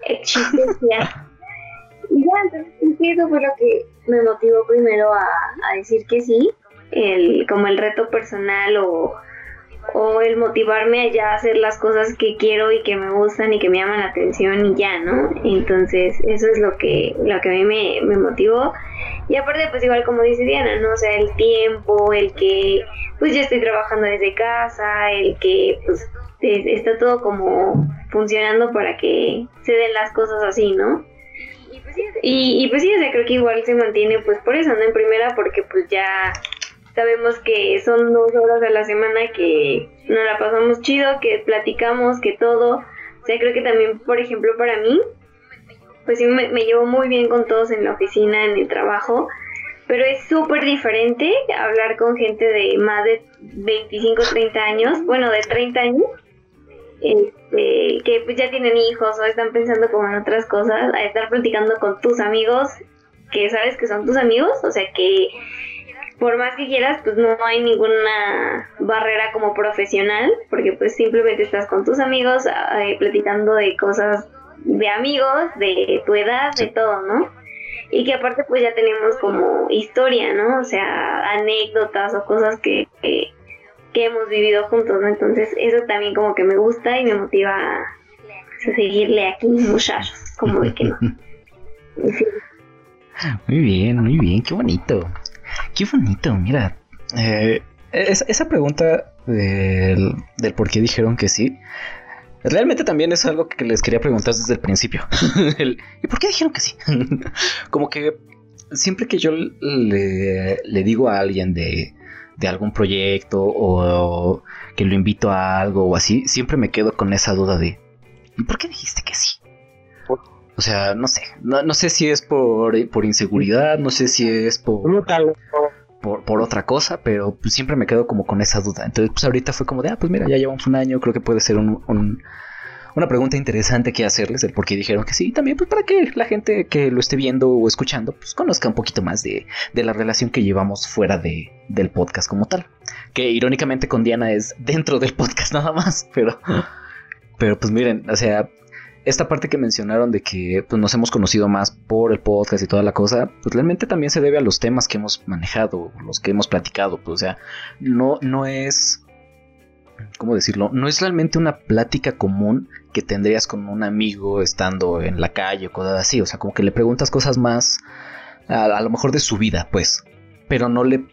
existencia. y ya, entonces eso fue lo que me motivó primero a, a decir que sí, el, como el reto personal o o el motivarme a ya hacer las cosas que quiero y que me gustan y que me llaman la atención y ya, ¿no? Entonces eso es lo que, lo que a mí me, me motivó. Y aparte, pues igual como dice Diana, ¿no? O sea, el tiempo, el que pues ya estoy trabajando desde casa, el que pues está todo como funcionando para que se den las cosas así, ¿no? Y, y pues sí, o sea, creo que igual se mantiene pues por eso, ¿no? En primera porque pues ya Sabemos que son dos horas a la semana que nos la pasamos chido, que platicamos, que todo. O sea, creo que también, por ejemplo, para mí, pues sí me, llevo muy bien con todos en la oficina, en el trabajo, pero es súper diferente hablar con gente de más de 25, 30 años, bueno, de 30 años, este, que pues ya tienen hijos o están pensando como en otras cosas, a estar platicando con tus amigos, que sabes que son tus amigos, o sea, que por más que quieras, pues no hay ninguna barrera como profesional, porque pues simplemente estás con tus amigos eh, platicando de cosas de amigos, de tu edad, de todo, ¿no? Y que aparte pues ya tenemos como historia, ¿no? O sea, anécdotas o cosas que, que, hemos vivido juntos, ¿no? Entonces eso también como que me gusta y me motiva a, seguirle aquí, muchachos, como de que no. Muy bien, muy bien, qué bonito. Qué bonito, mira. Eh, esa pregunta del, por qué dijeron que sí, realmente también es algo que les quería preguntar desde el principio. ¿Y por qué dijeron que sí? Como que siempre que yo le, digo a alguien de, de algún proyecto o que lo invito a algo o así, siempre me quedo con esa duda de ¿y por qué dijiste que sí? O sea, no sé. No, sé si es por, por, inseguridad, no sé si es por, por, por otra cosa, pero pues, siempre me quedo como con esa duda. Entonces, pues ahorita fue como de, ah, pues mira, ya llevamos un año, creo que puede ser un, una pregunta interesante que hacerles, el por qué dijeron que sí, también pues para que la gente que lo esté viendo o escuchando, pues conozca un poquito más de, de la relación que llevamos fuera de, del podcast como tal. Que irónicamente con Diana es dentro del podcast nada más, pero, pero pues miren, o sea, esta parte que mencionaron de que pues, nos hemos conocido más por el podcast y toda la cosa, pues realmente también se debe a los temas que hemos manejado, los que hemos platicado, pues, o sea, no, no es, ¿cómo decirlo? No es realmente una plática común que tendrías con un amigo estando en la calle o cosas así, o sea, como que le preguntas cosas más, a, a lo mejor de su vida, pues, pero no le,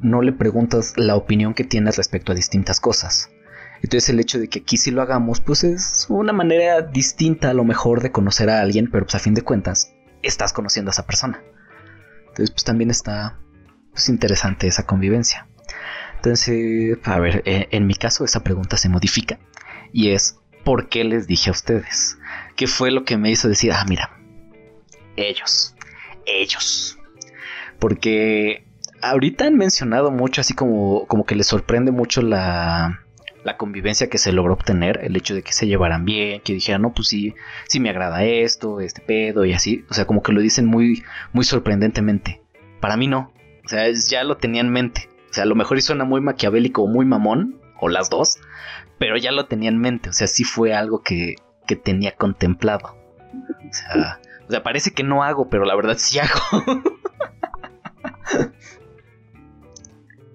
no le preguntas la opinión que tienes respecto a distintas cosas. Entonces el hecho de que aquí sí lo hagamos, pues es una manera distinta a lo mejor de conocer a alguien, pero pues a fin de cuentas estás conociendo a esa persona. Entonces pues también está pues, interesante esa convivencia. Entonces, a ver, eh, en mi caso esa pregunta se modifica y es, ¿por qué les dije a ustedes? ¿Qué fue lo que me hizo decir, ah, mira, ellos, ellos? Porque ahorita han mencionado mucho así como, como que les sorprende mucho la, la convivencia que se logró obtener, el hecho de que se llevaran bien, que dijeran, no, pues sí, sí me agrada esto, este pedo y así, o sea, como que lo dicen muy, muy sorprendentemente. Para mí no, o sea, ya lo tenía en mente, o sea, a lo mejor suena muy maquiavélico o muy mamón, o las dos, pero ya lo tenía en mente, o sea, sí fue algo que, que tenía contemplado. O sea, o sea, parece que no hago, pero la verdad sí hago.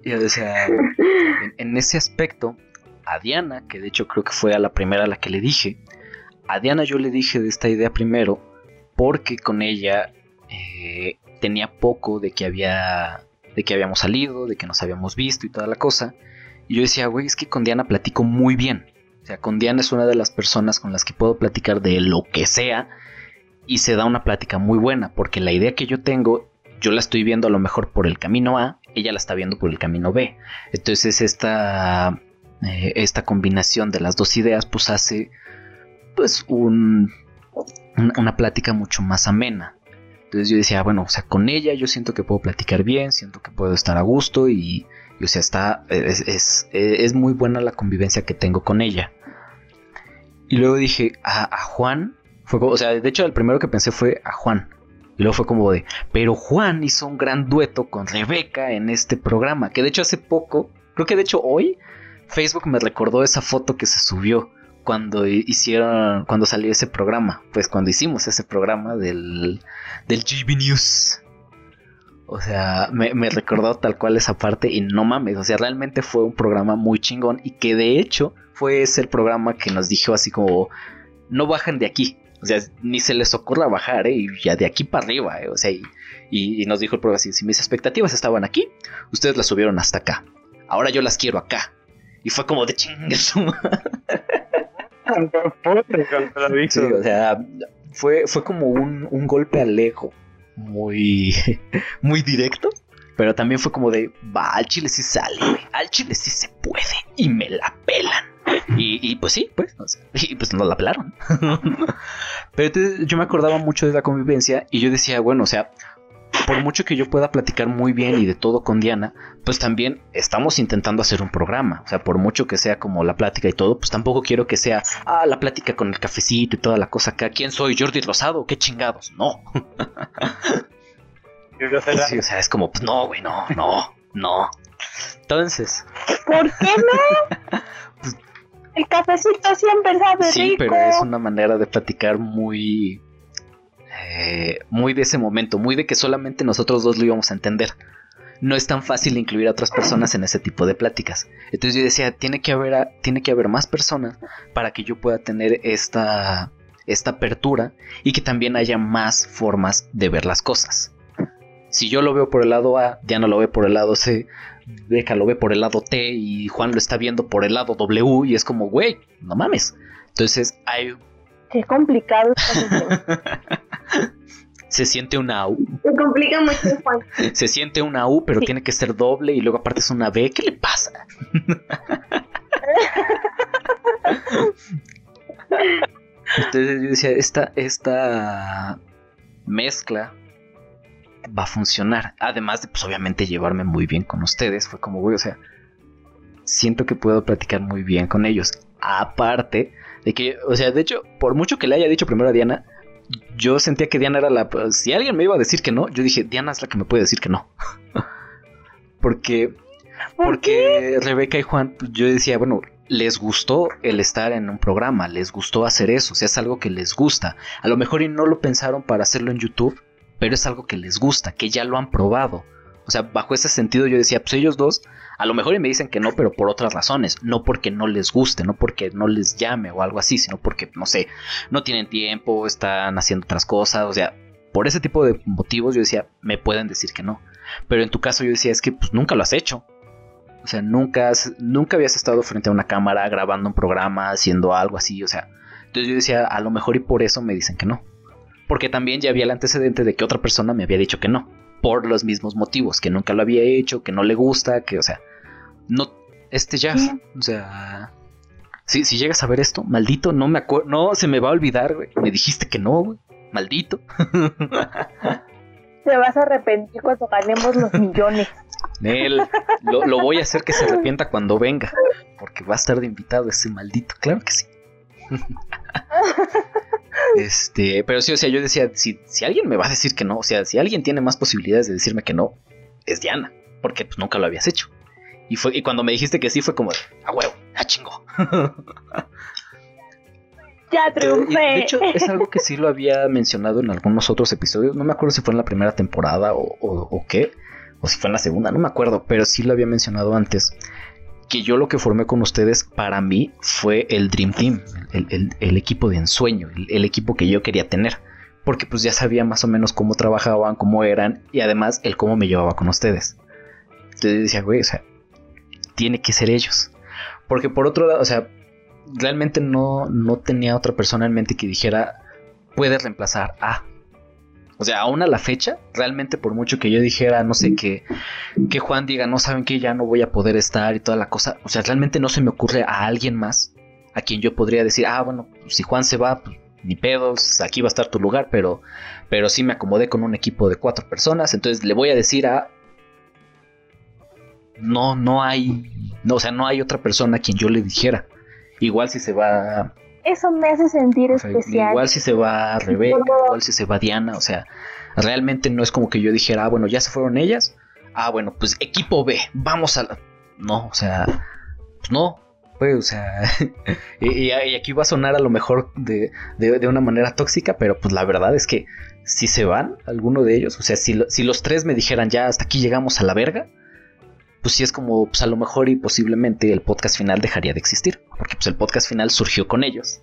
y, o sea, en ese aspecto, a Diana, que de hecho creo que fue a la primera a la que le dije, a Diana yo le dije de esta idea primero porque con ella eh, tenía poco de que había de que habíamos salido, de que nos habíamos visto y toda la cosa. Y yo decía, güey, es que con Diana platico muy bien. O sea, con Diana es una de las personas con las que puedo platicar de lo que sea y se da una plática muy buena, porque la idea que yo tengo, yo la estoy viendo a lo mejor por el camino A, ella la está viendo por el camino B. Entonces esta eh, esta combinación de las dos ideas pues hace pues un, una plática mucho más amena. Entonces yo decía, bueno, o sea, con ella yo siento que puedo platicar bien, siento que puedo estar a gusto y, o sea, está, es, es, es, muy buena la convivencia que tengo con ella. Y luego dije, a, a Juan, fue, o sea, de hecho el primero que pensé fue a Juan. Y luego fue como de, pero Juan hizo un gran dueto con Rebeca en este programa, que de hecho hace poco, creo que de hecho hoy, Facebook me recordó esa foto que se subió cuando hicieron, cuando salió ese programa, pues cuando hicimos ese programa del, del GB News. O sea, me, recordó tal cual esa parte y no mames, o sea, realmente fue un programa muy chingón y que de hecho fue ese programa que nos dijo así como, no bajan de aquí, o sea, ni se les ocurra bajar, ¿eh? Y ya de aquí para arriba, ¿eh? O sea, y, y, nos dijo el programa así, si mis expectativas estaban aquí, ustedes las subieron hasta acá, ahora yo las quiero acá. Y fue como de chingas. sí, o sea, fue, fue como un, un golpe al ego muy, muy directo. Pero también fue como de, va, al chile sí sale, Al chile sí se puede. Y me la pelan. Y, y pues sí, pues. y pues no la pelaron. pero yo me acordaba mucho de la convivencia y yo decía, bueno, o sea, por mucho que yo pueda platicar muy bien y de todo con Diana, pues también estamos intentando hacer un programa. O sea, por mucho que sea como la plática y todo, pues tampoco quiero que sea, ah, la plática con el cafecito y toda la cosa acá. ¿Quién soy? ¿Jordi Rosado? ¿Qué chingados? No. sí, o sea, es como, pues no, güey, no, no, no. Entonces. ¿Por qué no? pues, el cafecito siempre sabe sí, pero es una manera de platicar muy eh, muy de ese momento, muy de que solamente nosotros dos lo íbamos a entender. No es tan fácil incluir a otras personas en ese tipo de pláticas. Entonces yo decía, tiene que haber, tiene que haber más personas para que yo pueda tener esta, esta apertura y que también haya más formas de ver las cosas. Si yo lo veo por el lado A, Diana lo ve por el lado C, Beca lo ve por el lado T y Juan lo está viendo por el lado W y es como, güey, no mames. Entonces hay Qué complicado. Se siente una U. Se complica mucho, Juan. Se siente una U, pero tiene que ser doble y luego aparte es una B. ¿Qué le pasa? Entonces yo decía, esta, esta mezcla va a funcionar. Además de, pues obviamente, llevarme muy bien con ustedes. Fue como, güey, o sea, siento que puedo platicar muy bien con ellos. Aparte De que, o sea, de hecho, por mucho que le haya dicho primero a Diana, yo sentía que Diana era la... Si alguien me iba a decir que no, yo dije, Diana es la que me puede decir que no. porque... porque Rebeca y Juan, pues, yo decía, bueno, les gustó el estar en un programa, les gustó hacer eso, o sea, es algo que les gusta. A lo mejor y no lo pensaron para hacerlo en YouTube, pero es algo que les gusta, que ya lo han probado. O sea, bajo ese sentido yo decía, pues ellos dos, a lo mejor y me dicen que no, pero por otras razones, no porque no les guste, no porque no les llame o algo así, sino porque, no sé, no tienen tiempo, están haciendo otras cosas, o sea, por ese tipo de motivos yo decía, me pueden decir que no. Pero en tu caso yo decía, es que pues nunca lo has hecho. O sea, nunca, nunca habías estado frente a una cámara grabando un programa, haciendo algo así, o sea. Entonces yo decía, a lo mejor y por eso me dicen que no. Porque también ya había el antecedente de que otra persona me había dicho que no. Por los mismos motivos, que nunca lo había hecho, que no le gusta, que, o sea, no, este ya, o sea, si, si llegas a ver esto, maldito, no me acuerdo, no se me va a olvidar, güey. Me dijiste que no, güey, maldito. Te vas a arrepentir cuando ganemos los millones. Nel, lo, lo, voy a hacer que se arrepienta cuando venga, porque va a estar de invitado ese maldito, claro que sí. este, pero sí, o sea, yo decía, si, si alguien me va a decir que no, o sea, si alguien tiene más posibilidades de decirme que no, es Diana, porque pues nunca lo habías hecho. Y, fue, y cuando me dijiste que sí, fue como, a huevo, a chingo. ya triunfé. de hecho, es algo que sí lo había mencionado en algunos otros episodios. No me acuerdo si fue en la primera temporada o, o, o qué o si fue en la segunda, no me acuerdo, pero sí lo había mencionado antes, que yo lo que formé con ustedes para mí fue el Dream Team, el, equipo de ensueño, el, equipo que yo quería tener, porque pues ya sabía más o menos cómo trabajaban, cómo eran y además el cómo me llevaba con ustedes. Entonces decía, güey, o sea, tiene que ser ellos. Porque por otro lado, o sea, realmente no, no tenía otra persona en mente que dijera, puede reemplazar a o sea, aún a la fecha, realmente por mucho que yo dijera, no sé, que, que Juan diga, no saben que ya no voy a poder estar y toda la cosa, o sea, realmente no se me ocurre a alguien más a quien yo podría decir, ah, bueno, si Juan se va, pues, ni pedos, aquí va a estar tu lugar, pero, pero sí me acomodé con un equipo de cuatro personas, entonces le voy a decir a... No, no hay, no, o sea, no hay otra persona a quien yo le dijera. Igual si se va eso me hace sentir especial. Igual si se va Rebeca, igual si se va Diana, o sea, realmente no es como que yo dijera, ah, bueno, ya se fueron ellas, ah, bueno, pues equipo B, vamos a la... No, o sea, pues no, pues, o sea, y, aquí va a sonar a lo mejor de, de, una manera tóxica, pero pues la verdad es que si se van, alguno de ellos, o sea, si, si los tres me dijeran ya hasta aquí llegamos a la verga, pues sí es como, pues a lo mejor y posiblemente el podcast final dejaría de existir, porque pues el podcast final surgió con ellos.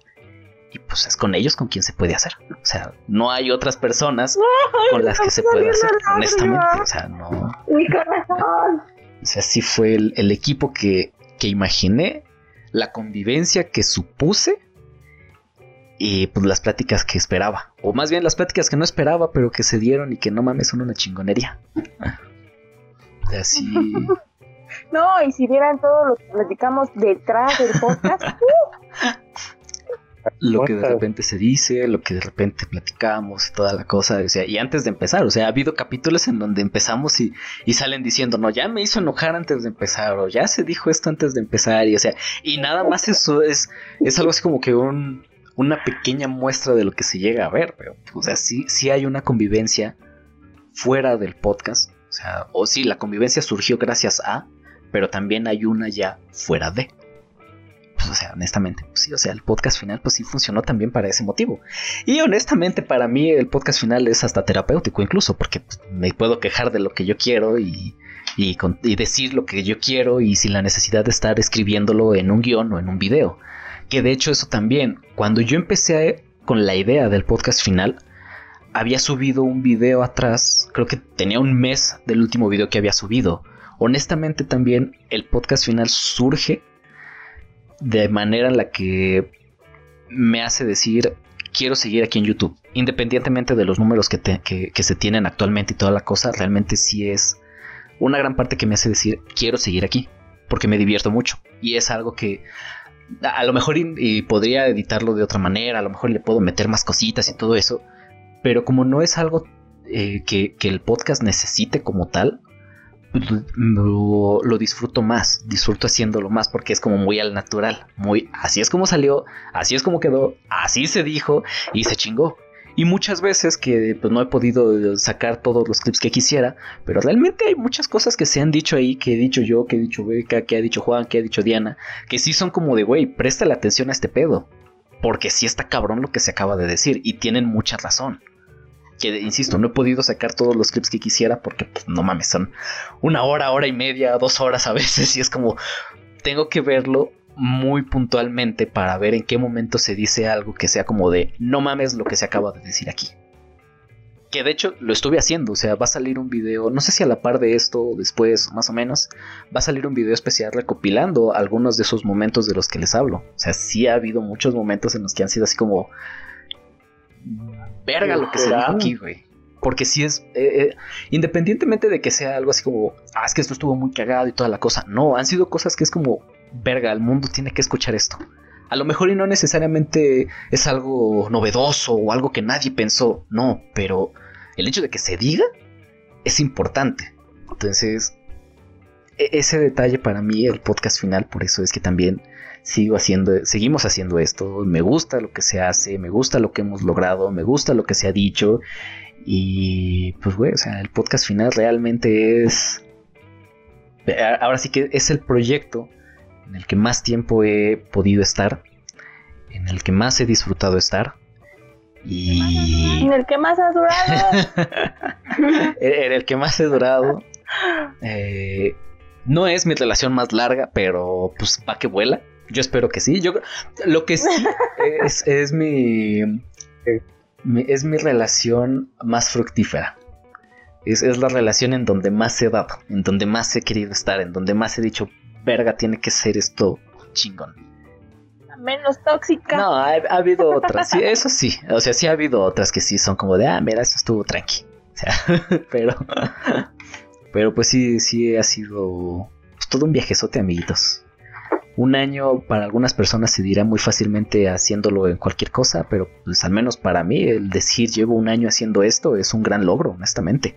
Y pues es con ellos con quien se puede hacer. O sea, no hay otras personas con las que se puede hacer, honestamente. O sea, no. Mi corazón. O sea, sí fue el, el equipo que, que imaginé, la convivencia que supuse y pues las pláticas que esperaba. O más bien las pláticas que no esperaba, pero que se dieron y que no mames son una chingonería. Así. No, y si vieran todo lo que platicamos detrás del podcast. lo que de repente se dice, lo que de repente platicamos, toda la cosa, o sea, y antes de empezar, o sea, ha habido capítulos en donde empezamos y, y, salen diciendo, no, ya me hizo enojar antes de empezar, o ya se dijo esto antes de empezar, y o sea, y nada más eso es, es algo así como que un, una pequeña muestra de lo que se llega a ver, pero, o sea, sí, sí hay una convivencia fuera del podcast, sea, o sí, la convivencia surgió gracias a, pero también hay una ya fuera de. Pues, o sea, honestamente, pues sí, o sea, el podcast final pues sí funcionó también para ese motivo. Y honestamente para mí el podcast final es hasta terapéutico incluso, porque pues, me puedo quejar de lo que yo quiero y, y, y, decir lo que yo quiero y sin la necesidad de estar escribiéndolo en un guion o en un video. Que de hecho eso también, cuando yo empecé con la idea del podcast final, había subido un video atrás, creo que tenía un mes del último video que había subido honestamente también el podcast final surge de manera en la que me hace decir quiero seguir aquí en YouTube. Independientemente de los números que, que, se tienen actualmente y toda la cosa, realmente sí es una gran parte que me hace decir quiero seguir aquí. Porque me divierto mucho. Y es algo que a lo mejor y, podría editarlo de otra manera, a lo mejor le puedo meter más cositas y todo eso. Pero como no es algo eh, que, que el podcast necesite como tal, lo, lo, disfruto más, disfruto haciéndolo más porque es como muy al natural, muy así es como salió, así es como quedó, así se dijo y se chingó. Y muchas veces que pues, no he podido sacar todos los clips que quisiera, pero realmente hay muchas cosas que se han dicho ahí, que he dicho yo, que he dicho Beca, que ha dicho Juan, que ha dicho Diana, que sí son como de, güey, presta la atención a este pedo, porque sí está cabrón lo que se acaba de decir, y tienen mucha razón. Que, insisto, no he podido sacar todos los clips que quisiera porque, pues, no mames, son una hora, hora y media, dos horas a veces, y es como, tengo que verlo muy puntualmente para ver en qué momento se dice algo que sea como de no mames lo que se acaba de decir aquí. Que de hecho lo estuve haciendo, o sea, va a salir un video, no sé si a la par de esto o después, más o menos, va a salir un video especial recopilando algunos de esos momentos de los que les hablo. O sea, sí ha habido muchos momentos en los que han sido así como... Verga lo que se dijo aquí, güey. Porque si es, eh, eh, independientemente de que sea algo así como, ah, es que esto estuvo muy cagado y toda la cosa, no, han sido cosas que es como, verga, el mundo tiene que escuchar esto. A lo mejor y no necesariamente es algo novedoso o algo que nadie pensó, no, pero el hecho de que se diga es importante. Entonces, e-, ese detalle para mí, el podcast final, por eso es que también sigo haciendo, seguimos haciendo esto, me gusta lo que se hace, me gusta lo que hemos logrado, me gusta lo que se ha dicho y pues güey, o sea, el podcast final realmente es ahora sí que es el proyecto en el que más tiempo he podido estar, en el que más he disfrutado estar y... En el que más has durado. en el que más he durado. Eh, no es mi relación más larga, pero pues va que vuela. Yo espero que sí. Yo lo que sí es, mi, es mi relación más fructífera. Es, es, la relación en donde más he dado, en donde más he querido estar, en donde más he dicho, verga, tiene que ser esto chingón. Menos tóxica. No, ha, habido otras, sí, eso sí, o sea, sí ha habido otras que sí son como de, ah, mira, esto estuvo tranqui. O sea, pero, pero pues sí, sí ha sido pues, todo un viajezote, amiguitos. Un año para algunas personas se dirá muy fácilmente haciéndolo en cualquier cosa, pero pues al menos para mí el decir llevo un año haciendo esto es un gran logro, honestamente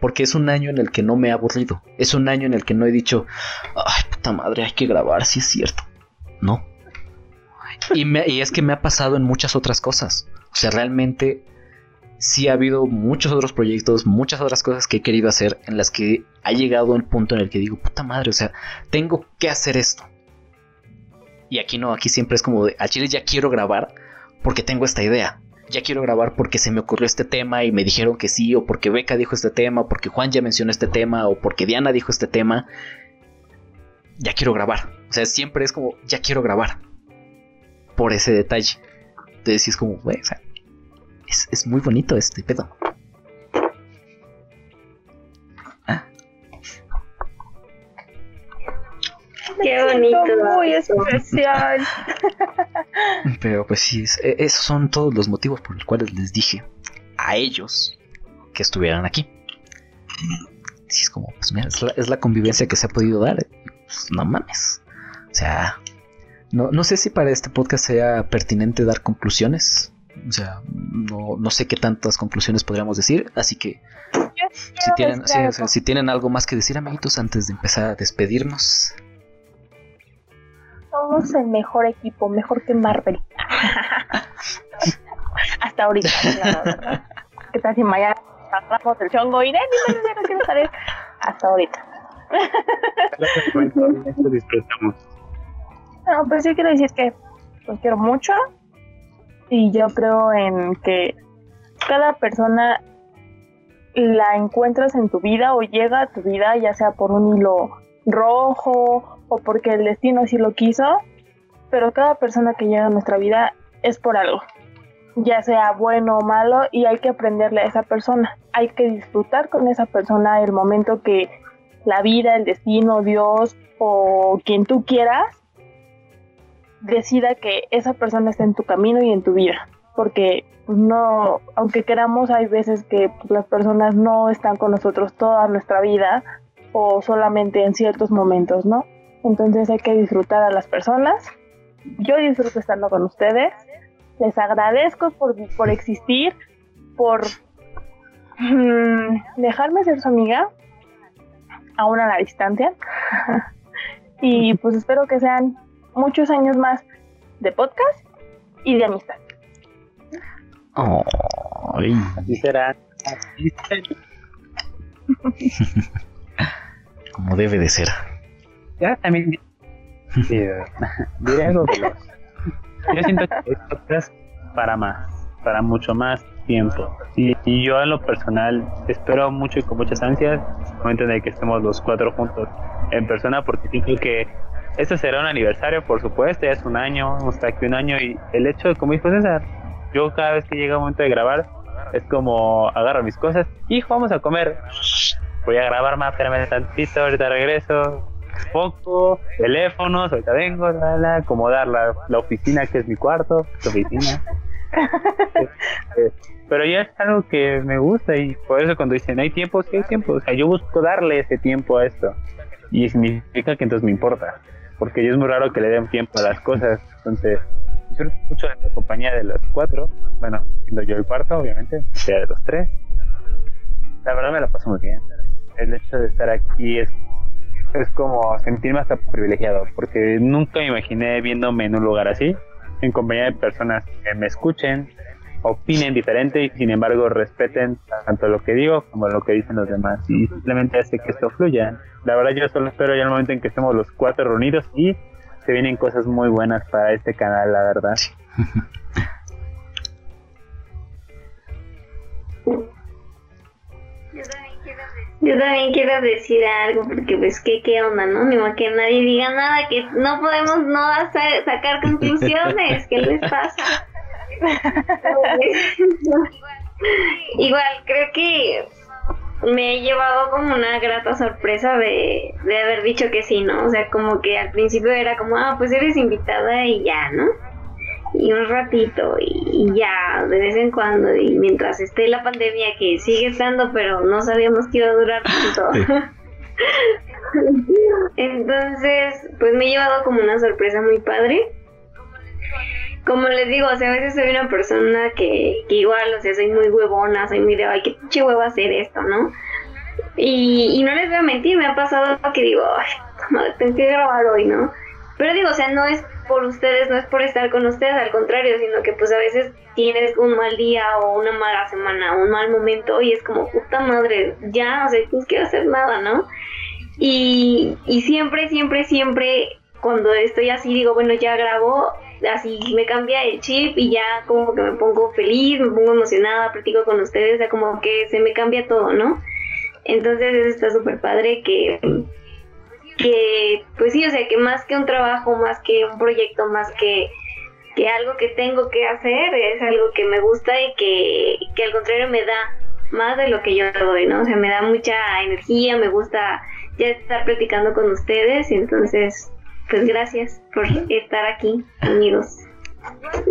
porque es un año en el que no me he aburrido. Es un año en el que no he dicho, ay, puta madre, hay que grabar, si es cierto. No. Y, y es que me ha pasado en muchas otras cosas. O sea, realmente sí ha habido muchos otros proyectos, muchas otras cosas que he querido hacer en las que ha llegado el punto en el que digo, puta madre, o sea, tengo que hacer esto. Y aquí no, aquí siempre es como de, a Chile ya quiero grabar porque tengo esta idea ya quiero grabar porque se me ocurrió este tema y me dijeron que sí, o porque Beca dijo este tema, porque Juan ya mencionó este tema, o porque Diana dijo este tema. Ya quiero grabar. O sea, siempre es como, ya quiero grabar. Por ese detalle. Entonces sí es como, güey, o sea, es, es muy bonito este pedo. Qué bonito. Muy especial. Pero pues sí, e, esos son todos los motivos por los cuales les dije a ellos que estuvieran aquí. Sí, es como, pues mira, es la, convivencia que se ha podido dar. Pues, no mames. O sea, no, no sé si para este podcast sea pertinente dar conclusiones. O sea, no, no sé qué tantas conclusiones podríamos decir. Así que si tienen, si tienen algo más que decir, amiguitos, antes de empezar a despedirnos somos el mejor equipo, mejor que Marvel. Hasta ahorita, ¿verdad? ¿Qué tal si mañana agarramos el chongo y no, no quiero salir? Hasta ahorita. no, pues yo quiero decir que los quiero mucho y yo creo en que cada persona la encuentras en tu vida o llega a tu vida ya sea por un hilo rojo o porque el destino así lo quiso, pero cada persona que llega a nuestra vida es por algo, ya sea bueno o malo, y hay que aprenderle a esa persona, hay que disfrutar con esa persona el momento que la vida, el destino, Dios o quien tú quieras decida que esa persona está en tu camino y en tu vida, porque no, aunque queramos, hay veces que pues, las personas no están con nosotros toda nuestra vida o solamente en ciertos momentos, ¿no? Entonces hay que disfrutar a las personas. Yo disfruto estando con ustedes. Les agradezco por, por existir, por mm, dejarme ser su amiga. aún a la distancia. y pues espero que sean muchos años más de podcast y de amistad. Así será. Así será. Como debe de ser. Ya también diré algo veloz. Yo siento que esto es para más, para mucho más tiempo. Y, y, yo en lo personal espero mucho y con muchas ansias el momento en el que estemos los cuatro juntos en persona porque siento que este será un aniversario, por supuesto, ya es un año, hasta aquí un año y el hecho de, como dijo César, yo cada vez que llega el momento de grabar es como agarro mis cosas, hijo, vamos a comer, voy a grabar más, espérame tantito, ahorita regreso, poco, teléfonos, ahorita vengo, la, la, acomodar la, la oficina que es mi cuarto, la oficina. pero ya es algo que me gusta y por eso cuando dicen hay tiempo, sí hay tiempo, o sea, yo busco darle ese tiempo a esto y significa que entonces me importa, porque yo es muy raro que le den tiempo a las cosas, entonces disfruto mucho de la compañía de los cuatro, bueno, siendo yo el cuarto, obviamente, sea de los tres, la verdad me la paso muy bien, el hecho de estar aquí es es como sentirme hasta privilegiado, porque nunca me imaginé viéndome en un lugar así, en compañía de personas que me escuchen, opinen diferente y sin embargo respeten tanto lo que digo como lo que dicen los demás y simplemente hace que esto fluya. La verdad yo solo espero ya el momento en que estemos los cuatro reunidos y se vienen cosas muy buenas para este canal, la verdad. Yo también quiero decir algo, porque pues qué, qué onda, ¿no? Ni más que nadie diga nada, que no podemos no sacar conclusiones, ¿qué les pasa? Igual, creo que me he llevado como una grata sorpresa de, de haber dicho que sí, ¿no? O sea, como que al principio era como, ah, pues eres invitada y ya, ¿no? Y un ratito y, ya de vez en cuando y mientras esté la pandemia que sigue estando pero no sabíamos que iba a durar tanto entonces pues me he llevado como una sorpresa muy padre como les digo, o sea, a veces soy una persona que, que igual, o sea, soy muy huevona, soy muy de, ay, qué pinche huevo hacer esto, ¿no? Y, y no les voy a mentir, me ha pasado que digo, ay, tengo que grabar hoy, ¿no? Pero digo, o sea, no es por ustedes, no es por estar con ustedes, al contrario, sino que pues a veces tienes un mal día o una mala semana, un mal momento y es como, puta madre, ya, o sea, no quiero hacer nada, ¿no? Y, y siempre, siempre, siempre, cuando estoy así, digo, bueno, ya grabo, así me cambia el chip y ya como que me pongo feliz, me pongo emocionada, platico con ustedes, o sea, como que se me cambia todo, ¿no? Entonces eso está súper padre que que pues sí, o sea, que más que un trabajo, más que un proyecto, más que, que algo que tengo que hacer, es algo que me gusta y que, que al contrario me da más de lo que yo doy, ¿no? O sea, me da mucha energía, me gusta ya estar platicando con ustedes, y entonces, pues gracias por estar aquí, amigos.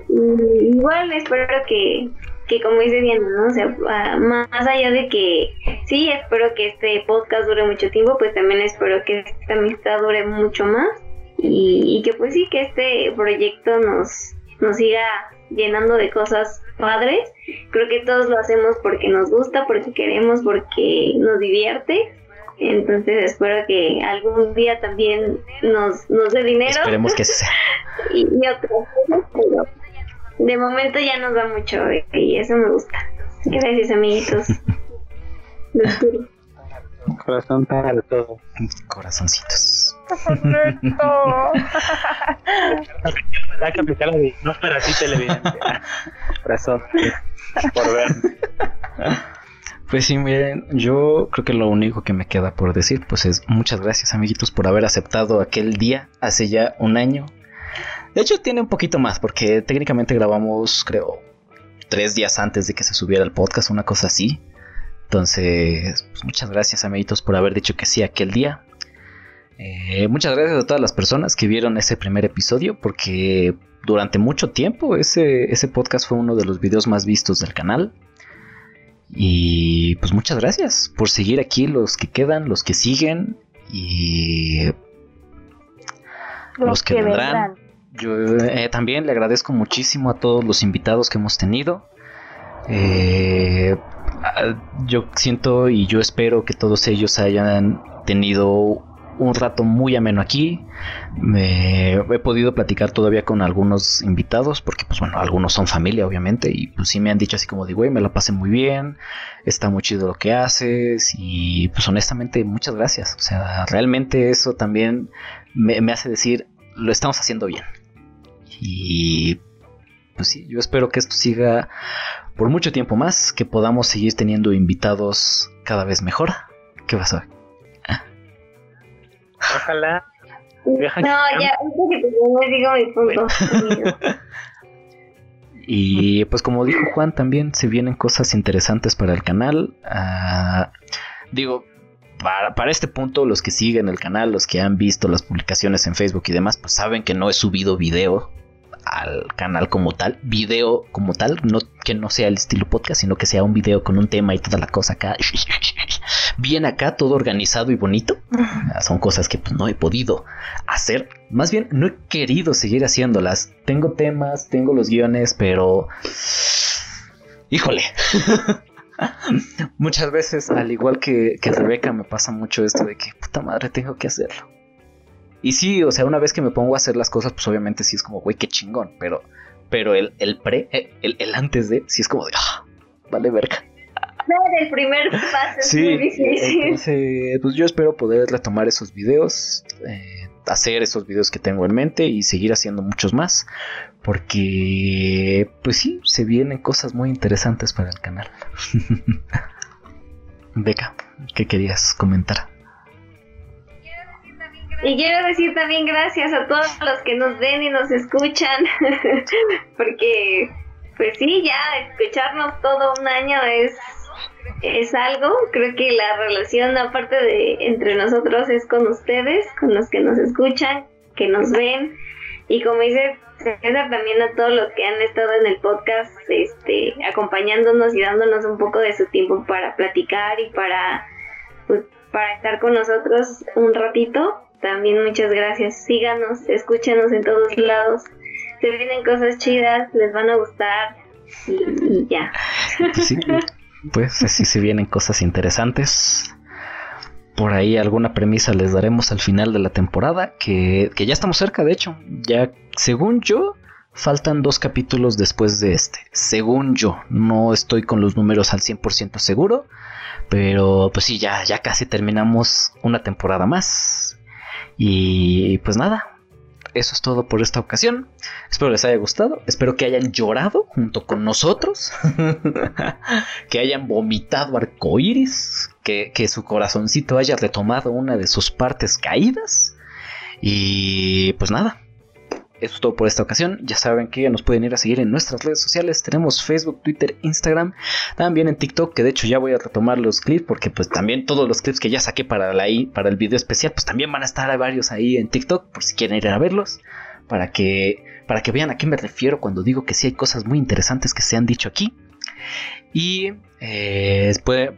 igual espero que, que como dice Diana, ¿no? O sea, más allá de que sí, espero que este podcast dure mucho tiempo, pues también espero que esta amistad dure mucho más y, que pues sí, que este proyecto nos, nos siga llenando de cosas padres. Creo que todos lo hacemos porque nos gusta, porque queremos, porque nos divierte. Entonces espero que algún día también nos, nos dé dinero. Esperemos que sea. y, y cosas, pero de momento ya nos da mucho y eso me gusta. Gracias, amiguitos. Corazón para todo. Corazoncitos. La que aplicar la de no para ti televidente. Corazón por ver. Pues sí, miren, yo creo que lo único que me queda por decir, pues es muchas gracias, amiguitos, por haber aceptado aquel día hace ya un año de hecho, tiene un poquito más, porque técnicamente grabamos, creo, tres días antes de que se subiera el podcast, una cosa así. Entonces, pues muchas gracias, amiguitos, por haber dicho que sí aquel día. Eh, muchas gracias a todas las personas que vieron ese primer episodio, porque durante mucho tiempo ese, ese podcast fue uno de los videos más vistos del canal. Y pues muchas gracias por seguir aquí, los que quedan, los que siguen y los, que, vendrán. Yo eh, también le agradezco muchísimo a todos los invitados que hemos tenido. Eh, yo siento y yo espero que todos ellos hayan tenido un rato muy ameno aquí. Me he podido platicar todavía con algunos invitados, porque pues bueno, algunos son familia, obviamente, y pues sí me han dicho así como de, güey, me la pasé muy bien, está muy chido lo que haces, y pues honestamente, muchas gracias. O sea, realmente eso también me hace decir, lo estamos haciendo bien. Y pues sí, yo espero que esto siga por mucho tiempo más, que podamos seguir teniendo invitados cada vez mejor. ¿Qué vas a ver? Ojalá. No, ya, no digo mi punto. y pues como dijo Juan, también se vienen cosas interesantes para el canal. Ah, digo, para, para, este punto, los que siguen el canal, los que han visto las publicaciones en Facebook y demás, pues saben que no he subido video al canal como tal, video como tal, no que no sea el estilo podcast, sino que sea un video con un tema y toda la cosa acá, bien acá, todo organizado y bonito. Ah, son cosas que pues, no he podido hacer, más bien no he querido seguir haciéndolas. Tengo temas, tengo los guiones, pero híjole. Muchas veces, al igual que, que Rebeca, me pasa mucho esto de que puta madre tengo que hacerlo. Y sí, o sea, una vez que me pongo a hacer las cosas, pues obviamente sí es como, güey, qué chingón. Pero, pero el, el pre, eh, el, el, antes de, sí es como de, ah, vale verga. el primer paso sí, es muy difícil. Entonces, pues yo espero poder retomar esos videos, eh, hacer esos videos que tengo en mente y seguir haciendo muchos más. Porque, pues sí, se vienen cosas muy interesantes para el canal. Beca, ¿qué querías comentar? Y quiero decir también gracias a todos los que nos ven y nos escuchan, porque pues sí, ya escucharnos todo un año es, es algo, creo que la relación aparte de entre nosotros es con ustedes, con los que nos escuchan, que nos ven, y como dice César, también a todos los que han estado en el podcast, este, acompañándonos y dándonos un poco de su tiempo para platicar y para, pues, para estar con nosotros un ratito también muchas gracias. Síganos, escúchenos en todos lados. Se vienen cosas chidas, les van a gustar y, ya. Sí, pues así se vienen cosas interesantes. Por ahí alguna premisa les daremos al final de la temporada, que, que ya estamos cerca, de hecho. Ya, según yo, faltan dos capítulos después de este. Según yo, no estoy con los números al 100% seguro. Pero pues sí, ya, ya casi terminamos una temporada más. Y pues nada, eso es todo por esta ocasión. Espero les haya gustado. Espero que hayan llorado junto con nosotros. que hayan vomitado arcoíris. Que, que su corazoncito haya retomado una de sus partes caídas. Y pues nada, eso es todo por esta ocasión. Ya saben que nos pueden ir a seguir en nuestras redes sociales. Tenemos Facebook, Twitter, Instagram. También en TikTok, que de hecho ya voy a retomar los clips. Porque pues también todos los clips que ya saqué para, la, para el video especial. Pues también van a estar varios ahí en TikTok. Por si quieren ir a verlos. Para que, para que vean a qué me refiero cuando digo que sí hay cosas muy interesantes que se han dicho aquí. Y eh,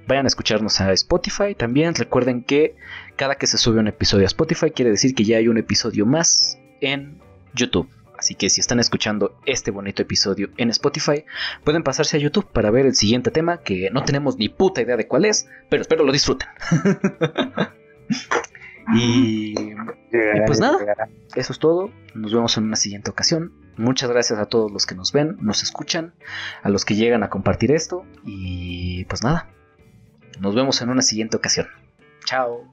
vayan a escucharnos a Spotify. También recuerden que cada que se sube un episodio a Spotify quiere decir que ya hay un episodio más en YouTube. Así que si están escuchando este bonito episodio en Spotify, pueden pasarse a YouTube para ver el siguiente tema que no tenemos ni puta idea de cuál es, pero espero lo disfruten. y, pues nada, eso es todo. Nos vemos en una siguiente ocasión. Muchas gracias a todos los que nos ven, nos escuchan, a los que llegan a compartir esto. Y pues nada, nos vemos en una siguiente ocasión. Chao.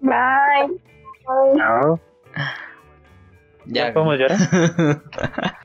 Bye. Chao. Ya. ¿Podemos llorar?